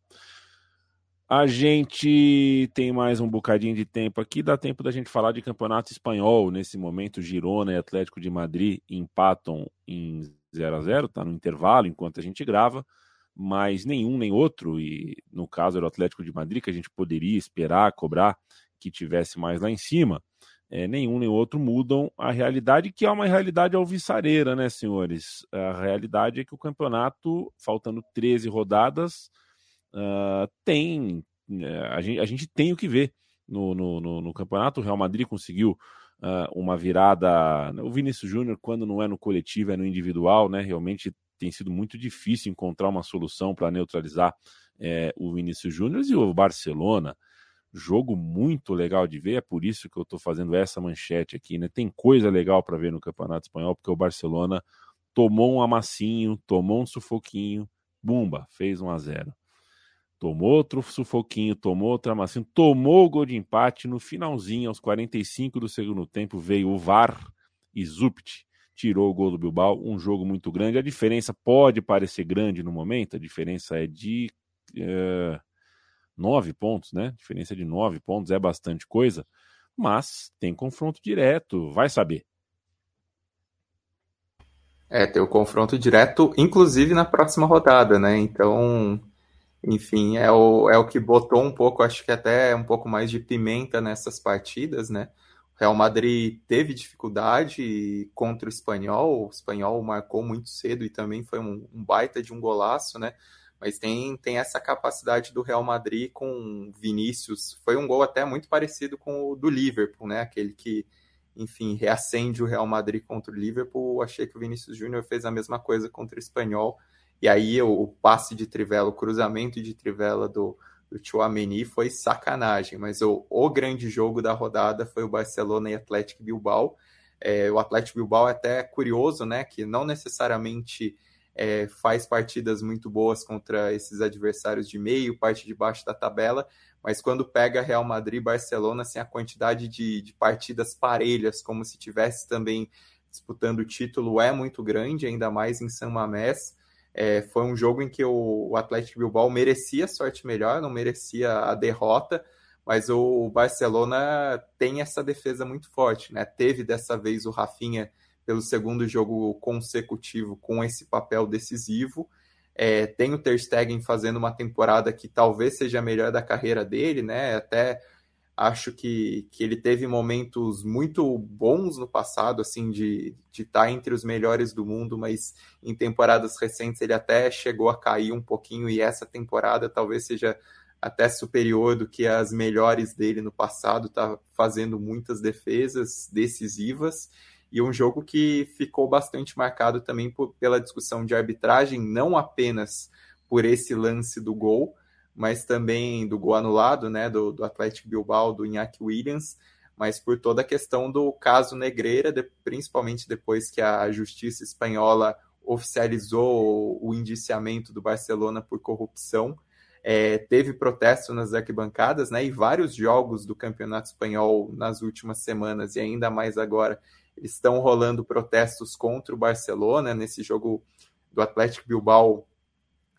A gente tem mais um bocadinho de tempo aqui, dá tempo da gente falar de campeonato espanhol. Nesse momento, Girona e Atlético de Madrid empatam em 0 a 0 tá no intervalo enquanto a gente grava, mas nenhum nem outro, e no caso era o Atlético de Madrid, que a gente poderia esperar, cobrar que tivesse mais lá em cima é, nenhum nem outro mudam a realidade, que é uma realidade alvissareira, né, senhores? A realidade é que o campeonato, faltando 13 rodadas, uh, tem. Uh, a, gente, a, gente, tem o que ver no, no, no, no campeonato. O Real Madrid conseguiu uh, uma virada. O Vinícius Júnior, quando não é no coletivo, é no individual, né? Realmente tem sido muito difícil encontrar uma solução para neutralizar é, o Vinícius Júnior e o Barcelona jogo muito legal de ver, é por isso que eu estou fazendo essa manchete aqui, né? Tem coisa legal para ver no Campeonato Espanhol, porque o Barcelona tomou um amassinho, tomou um sufoquinho, bumba, fez 1 a 0. Tomou outro sufoquinho, tomou outro amassinho, tomou o gol de empate no finalzinho, aos 45 do segundo tempo, veio o VAR e Zupt tirou o gol do Bilbao, um jogo muito grande. A diferença pode parecer grande no momento, a diferença é de uh, nove pontos, né? Diferença de nove pontos é bastante coisa, mas tem confronto direto, vai saber. É, tem o confronto direto, inclusive na próxima rodada, né? Então, enfim, é o, é o que botou um pouco, acho que até um pouco mais de pimenta nessas partidas, né? O Real Madrid teve dificuldade contra o Espanhol, o Espanhol marcou muito cedo e também foi um, um baita de um golaço, né? Mas tem, tem essa capacidade do Real Madrid com Vinícius. Foi um gol até muito parecido com o do Liverpool, né? Aquele que, enfim, reacende o Real Madrid contra o Liverpool. Achei que o Vinícius Júnior fez a mesma coisa contra o Espanhol. E aí o, o passe de trivela, o cruzamento de trivela do, do Chouameni foi sacanagem. Mas o, o grande jogo da rodada foi o Barcelona e Atlético Bilbao. É, o Atlético Bilbao é até curioso, né? Que não necessariamente é, faz partidas muito boas contra esses adversários de meio, parte de baixo da tabela, mas quando pega Real Madrid e Barcelona, assim, a quantidade de, de partidas parelhas, como se tivesse também disputando o título, é muito grande, ainda mais em San Mamés. É, foi um jogo em que o, o Atlético Bilbao merecia sorte melhor, não merecia a derrota, mas o Barcelona tem essa defesa muito forte, né? Teve dessa vez o Rafinha pelo segundo jogo consecutivo com esse papel decisivo. É, tem o Ter Stegen fazendo uma temporada que talvez seja a melhor da carreira dele, né? Até acho que, que ele teve momentos muito bons no passado, assim, de estar tá entre os melhores do mundo, mas em temporadas recentes ele até chegou a cair um pouquinho e essa temporada talvez seja até superior do que as melhores dele no passado, tá fazendo muitas defesas decisivas e um jogo que ficou bastante marcado também por, pela discussão de arbitragem, não apenas por esse lance do gol, mas também do gol anulado, né, do, do Atlético Bilbao, do Iñaki Williams, mas por toda a questão do caso Negreira, de, principalmente depois que a justiça espanhola oficializou o indiciamento do Barcelona por corrupção. É, teve protesto nas arquibancadas, né? E vários jogos do campeonato espanhol nas últimas semanas, e ainda mais agora, estão rolando protestos contra o Barcelona. Nesse jogo do Atlético Bilbao,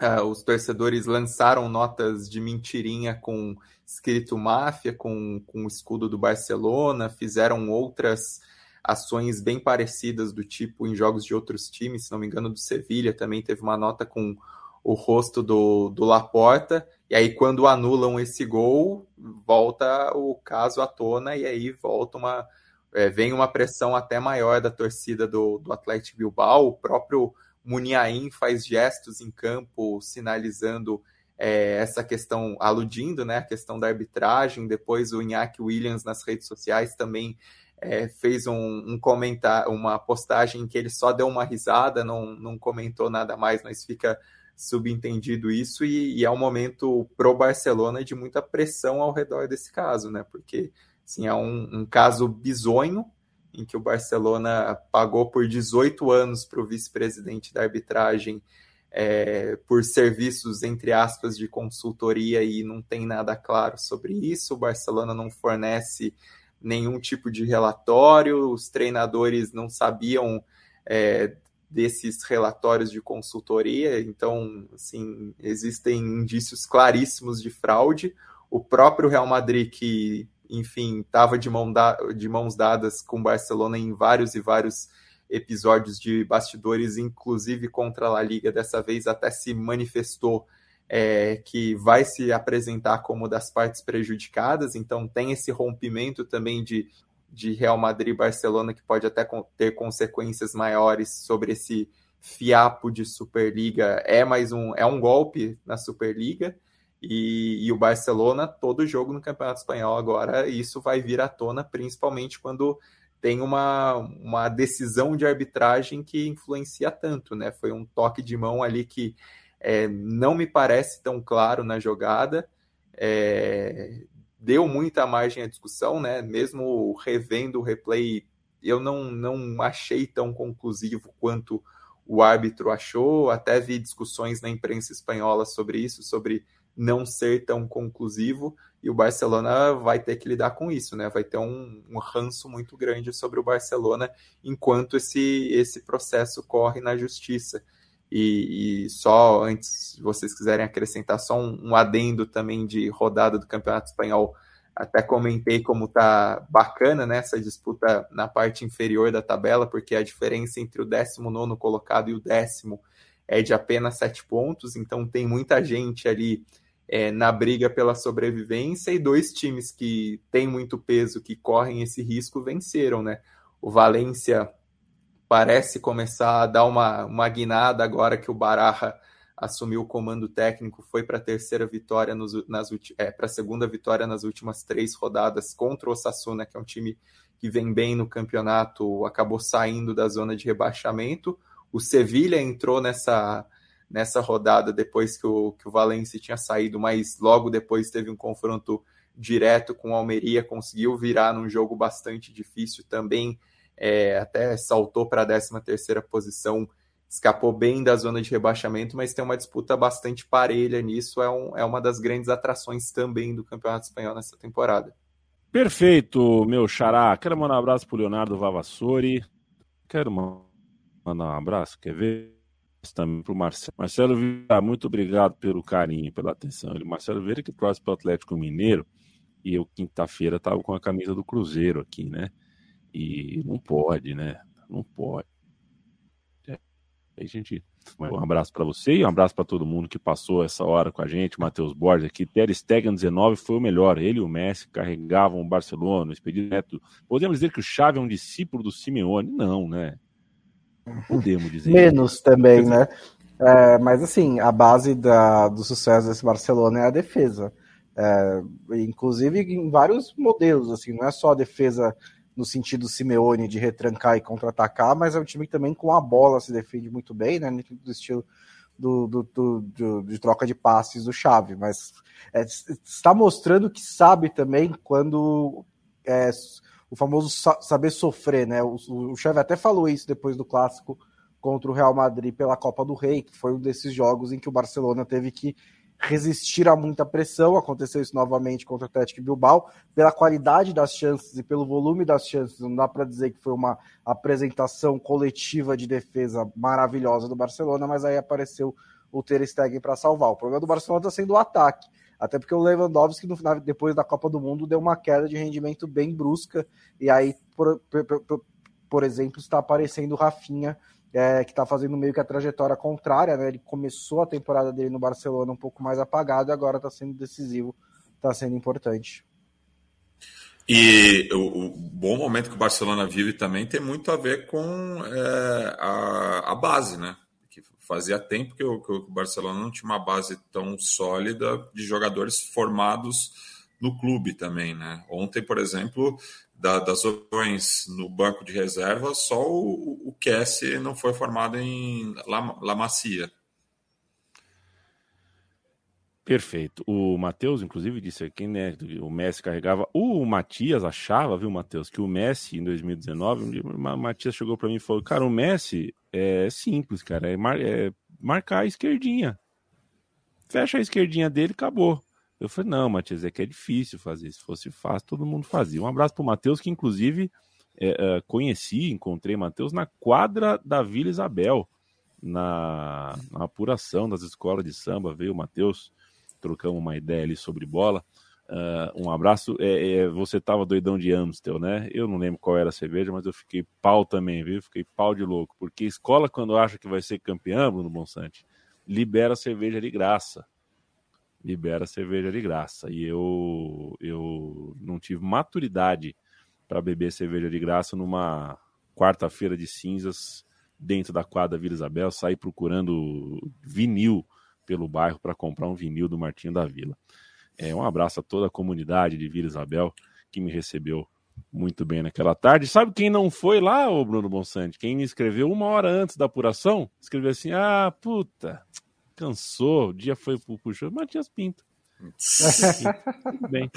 uh, os torcedores lançaram notas de mentirinha com escrito máfia, com, com o escudo do Barcelona, fizeram outras ações bem parecidas do tipo em jogos de outros times, se não me engano, do Sevilha também teve uma nota com o rosto do, do Laporta, e aí quando anulam esse gol, volta o caso à tona, e aí volta uma, é, vem uma pressão até maior da torcida do, do Atlético Bilbao. O próprio Muniain faz gestos em campo sinalizando é, essa questão, aludindo né, a questão da arbitragem. Depois o Iñaki Williams nas redes sociais também é, fez um, um comentário, uma postagem em que ele só deu uma risada, não, não comentou nada mais, mas fica subentendido isso e, e é um momento pro Barcelona de muita pressão ao redor desse caso, né? Porque Assim, é um, um caso bizonho em que o Barcelona pagou por 18 anos para o vice-presidente da arbitragem é, por serviços, entre aspas, de consultoria e não tem nada claro sobre isso. O Barcelona não fornece nenhum tipo de relatório, os treinadores não sabiam é, desses relatórios de consultoria, então, assim, existem indícios claríssimos de fraude. O próprio Real Madrid, que, enfim, estava de, mão de mãos dadas com o Barcelona em vários e vários episódios de bastidores, inclusive contra a La Liga, dessa vez até se manifestou é, que vai se apresentar como das partes prejudicadas, então tem esse rompimento também de, de Real Madrid e Barcelona que pode até ter consequências maiores sobre esse fiapo de Superliga. É mais um, é um golpe na Superliga. E, e, o Barcelona, todo jogo no Campeonato Espanhol agora, isso vai vir à tona, principalmente quando tem uma, uma decisão de arbitragem que influencia tanto, né? Foi um toque de mão ali que é, não me parece tão claro na jogada, é, deu muita margem à discussão, né? Mesmo revendo o replay, eu não, não achei tão conclusivo quanto o árbitro achou, até vi discussões na imprensa espanhola sobre isso, sobre não ser tão conclusivo, e o Barcelona vai ter que lidar com isso, né? Vai ter um, um ranço muito grande sobre o Barcelona enquanto esse, esse processo corre na justiça. E, e só antes, se vocês quiserem acrescentar só um, um, adendo também de rodada do Campeonato Espanhol, até comentei como tá bacana né, essa disputa na parte inferior da tabela, porque a diferença entre o 19 colocado e o décimo é de apenas sete pontos, então tem muita gente ali é, na briga pela sobrevivência e dois times que têm muito peso, que correm esse risco, venceram, né? O Valência parece começar a dar uma, uma guinada agora que o Baraja assumiu o comando técnico, foi para a terceira vitória nos, nas é, para a segunda vitória nas últimas três rodadas contra o Osasuna, que é um time que vem bem no campeonato, acabou saindo da zona de rebaixamento. O Sevilha entrou nessa nessa rodada depois que o, que o Valencia tinha saído, mas logo depois teve um confronto direto com o Almeria, conseguiu virar num jogo bastante difícil também, é, até saltou para a 13 terceira posição, escapou bem da zona de rebaixamento, mas tem uma disputa bastante parelha nisso, é, um, é uma das grandes atrações também do Campeonato Espanhol nessa temporada. Perfeito, meu xará. Quero mandar um abraço pro Leonardo Vavassori. Quero mandar um abraço, quer ver? Também para o Marcelo. Marcelo Vieira, muito obrigado pelo carinho, pela atenção. Ele, Marcelo Vieira que trouxe para o Atlético Mineiro e eu quinta-feira estava com a camisa do Cruzeiro aqui, né? E não pode, né? Não pode. É. Aí, gente, um abraço para você e um abraço para todo mundo que passou essa hora com a gente. Matheus Borges aqui, Ter Stegen 19 foi o melhor. Ele e o Messi carregavam o Barcelona, expedido neto. Podemos dizer que o Xavi é um discípulo do Simeone? Não, né? Podemos dizer. Menos também, né? É, mas assim, a base da, do sucesso desse Barcelona é a defesa. É, inclusive em vários modelos, assim, não é só a defesa no sentido Simeone de retrancar e contra-atacar, mas é um time que também com a bola se defende muito bem, né? Do estilo do, do, do, do de troca de passes do Chave, mas é, está mostrando que sabe também quando é, o famoso saber sofrer, né? O, o Xavi até falou isso depois do clássico contra o Real Madrid pela Copa do Rei, que foi um desses jogos em que o Barcelona teve que resistir a muita pressão. Aconteceu isso novamente contra o Atlético Bilbao. Pela qualidade das chances e pelo volume das chances, não dá para dizer que foi uma apresentação coletiva de defesa maravilhosa do Barcelona, mas aí apareceu o Ter Stegen para salvar. O problema do Barcelona está sendo o ataque. Até porque o Lewandowski, no final, depois da Copa do Mundo, deu uma queda de rendimento bem brusca. E aí, por, por, por exemplo, está aparecendo o Rafinha, é, que está fazendo meio que a trajetória contrária. Né? Ele começou a temporada dele no Barcelona um pouco mais apagado e agora está sendo decisivo, está sendo importante. E o, o, bom momento que o Barcelona vive também tem muito a ver com é, a, a base, né? Fazia tempo que o, que o Barcelona não tinha uma base tão sólida de jogadores formados no clube também, né? Ontem, por exemplo, da, das opções no banco de reserva, só o, o Kessie não foi formado em La, La Macia. Perfeito. O Matheus, inclusive, disse aqui, né? O Messi carregava. O Matias achava, viu, Matheus, que o Messi em 2019, o Matias chegou para mim e falou: Cara, o Messi é simples, cara. É, mar... é marcar a esquerdinha. Fecha a esquerdinha dele acabou. Eu falei, não, Matias, é que é difícil fazer. Se fosse fácil, todo mundo fazia. Um abraço pro Matheus, que inclusive é, é, conheci, encontrei Matheus na quadra da Vila Isabel, na, na apuração das escolas de samba. Veio o Matheus, trocamos uma ideia ali sobre bola. Uh, um abraço. É, é, você tava doidão de Amstel, né? Eu não lembro qual era a cerveja, mas eu fiquei pau também, viu? Fiquei pau de louco. Porque escola, quando acha que vai ser campeã, Bruno Bonsante, libera cerveja de graça. Libera cerveja de graça. E eu, eu não tive maturidade para beber cerveja de graça numa quarta-feira de cinzas dentro da quadra Vila Isabel, sair procurando vinil pelo bairro para comprar um vinil do Martinho da Vila. É, um abraço a toda a comunidade de Vila Isabel que me recebeu muito bem naquela tarde. Sabe quem não foi lá, o Bruno Bonsante? Quem me escreveu uma hora antes da apuração? Escreveu assim: ah, puta, cansou, o dia foi pro puxão. Matias Pinto. Tudo bem.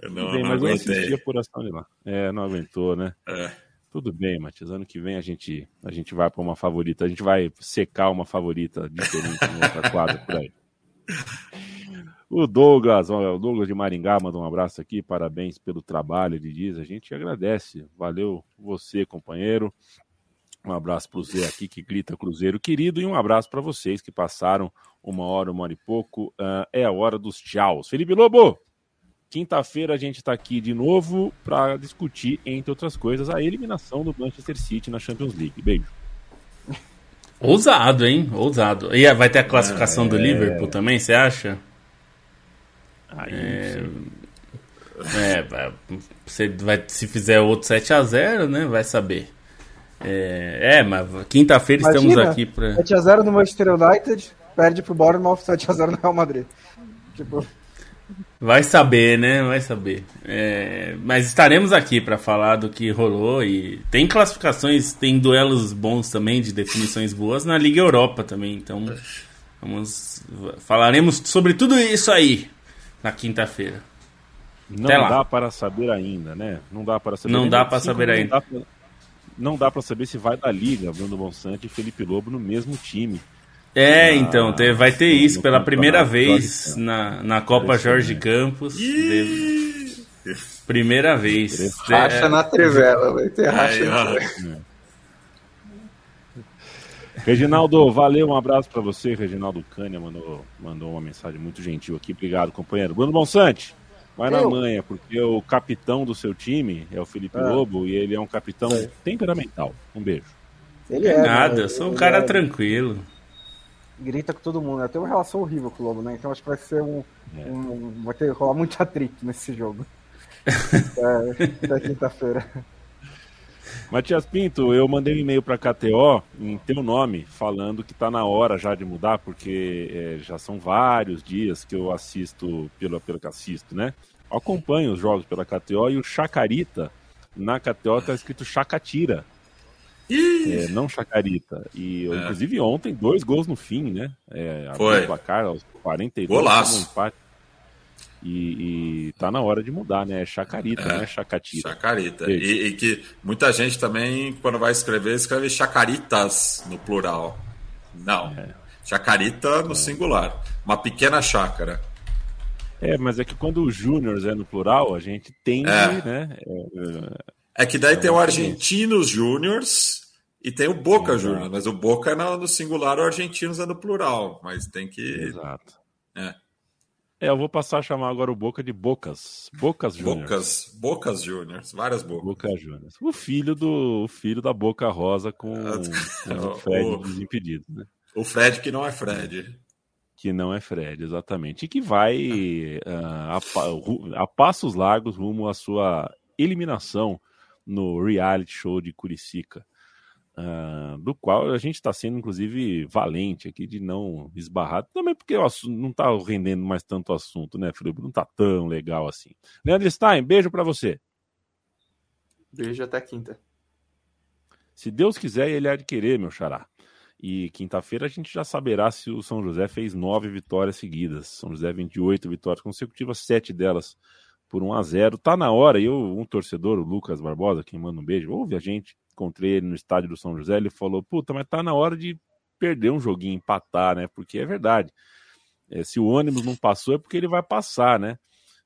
Eu não, Tudo bem, não mas eu aguentei. assisti a apuração de lá. É, não aguentou, né? É. Tudo bem, Matias. Ano que vem a gente, a gente vai para uma favorita. A gente vai secar uma favorita diferente em outra quadra por aí. O Douglas, o Douglas de Maringá manda um abraço aqui, parabéns pelo trabalho, ele diz. A gente agradece. Valeu você, companheiro. Um abraço para o Zé aqui que grita Cruzeiro querido e um abraço para vocês que passaram uma hora, uma hora e pouco. Ah, é a hora dos tchauz. Felipe Lobo, quinta-feira a gente está aqui de novo para discutir, entre outras coisas, a eliminação do Manchester City na Champions League. Beijo. Ousado, hein? Ousado. E vai ter a classificação do Liverpool também, você acha? Aí, É. É, você vai, se fizer outro 7x0, né? Vai saber. É, é mas quinta-feira estamos aqui pra. 7x0 no Manchester United, perde pro Bournemouth 7x0 no Real Madrid. Tipo, Vai saber, né? Vai saber. É, mas estaremos aqui para falar do que rolou e tem classificações, tem duelos bons também de definições boas na Liga Europa também. Então vamos falaremos sobre tudo isso aí na quinta-feira. Não dá para saber ainda, né? Não dá para saber. Não ainda, dá para saber como ainda. Não dá pra, não dá para saber se vai da liga Bruno Bonsante e Felipe Lobo no mesmo time. É, Ah, então te- vai ter no- isso pela primeira vez na, na Copa Jorge Campos. Deve- Primeira vez. Racha É, na trivela, vai ter racha. Aí, na. Reginaldo, valeu, um abraço para você. Reginaldo Cânia mandou, mandou uma mensagem muito gentil aqui. Obrigado, companheiro. Bruno Bonsante, vai na Eu? manha, porque o capitão do seu time é o Felipe Ah. Lobo e ele é um capitão É. temperamental. Um beijo. ele é. Nada, né? eu sou um Ele cara é- tranquilo. Grita com todo mundo. né? Tem uma relação horrível com o Lobo, né? Então acho que vai ser um. É. um- vai ter rolar muito atrito nesse jogo. é, até quinta-feira. Matias Pinto, eu mandei um e-mail para KTO em teu nome, falando que tá na hora já de mudar, porque é, já são vários dias que eu assisto pelo, pelo que assisto, né? Eu acompanho os jogos pela KTO e o Chacarita na KTO tá escrito Chacatira, é, não Chacarita. E É. inclusive ontem, dois gols no fim, né? É, Foi. o placar aos 42 Golaço. um. E, e tá na hora de mudar, né? É Chacarita, É. não é Chacatira. Chacarita. Beijo. E, e que muita gente também, quando vai escrever, escreve chacaritas no plural. Não. É. Chacarita no singular. Uma pequena chácara. É, mas é que quando o Júnior é no plural, a gente É. né? é, É que daí É tem o Argentinos Júniors e tem o Boca Exato. Júnior. Mas o Boca é no, singular, o Argentinos é no plural. Mas tem que. Exato. É. É, eu vou passar a chamar agora o Boca de Bocas. Bocas Júnior. Bocas, Bocas Júniors, várias bocas. Boca Júnior. O filho do o filho da Boca Rosa com, com o Fred O- dos Impedidos, né? O Fred que não é Fred. Que não é Fred, exatamente. E que vai ah, a, a passos largos rumo à sua eliminação no reality show de Curicica. Ah, do qual a gente está sendo, inclusive, valente aqui de não esbarrar. Também porque o assunto não está rendendo mais tanto assunto, né, Felipe? Não está tão legal assim. Leandro Stein, beijo para você. Beijo até quinta. Se Deus quiser, ele há de querer, meu xará. E quinta-feira a gente já saberá se o São José fez nove vitórias seguidas. São José 28 vitórias consecutivas, sete delas por 1 a 0 Tá na hora, e eu, um torcedor, o Lucas Barbosa, quem manda um beijo, ouve a gente, encontrei ele no estádio do São José, ele falou, puta, mas tá na hora de perder um joguinho, empatar, né? Porque é verdade. É, se o ônibus não passou é porque ele vai passar, né?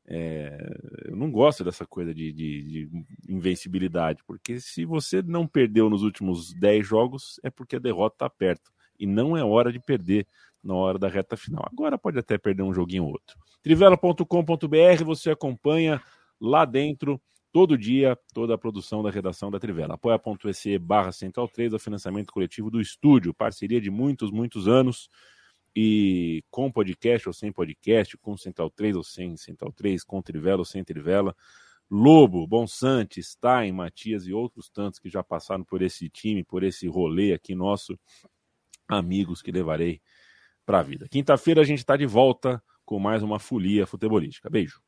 É, eu não gosto dessa coisa de, de, de, invencibilidade, porque se você não perdeu nos últimos 10 jogos, é porque a derrota está perto. E não é hora de perder na hora da reta final. Agora pode até perder um joguinho ou outro. Trivela.com.br, você acompanha lá dentro todo dia toda a produção da redação da Trivela. apoia.se barra Central 3, o financiamento coletivo do estúdio, parceria de muitos, muitos anos e com podcast ou sem podcast, com Central 3 ou sem Central 3, com Trivela ou sem Trivela. Lobo, Bonsante, Stein, Matias e outros tantos que já passaram por esse time, por esse rolê aqui nosso, amigos que levarei para a vida. Quinta-feira a gente está de volta com mais uma folia futebolística. Beijo.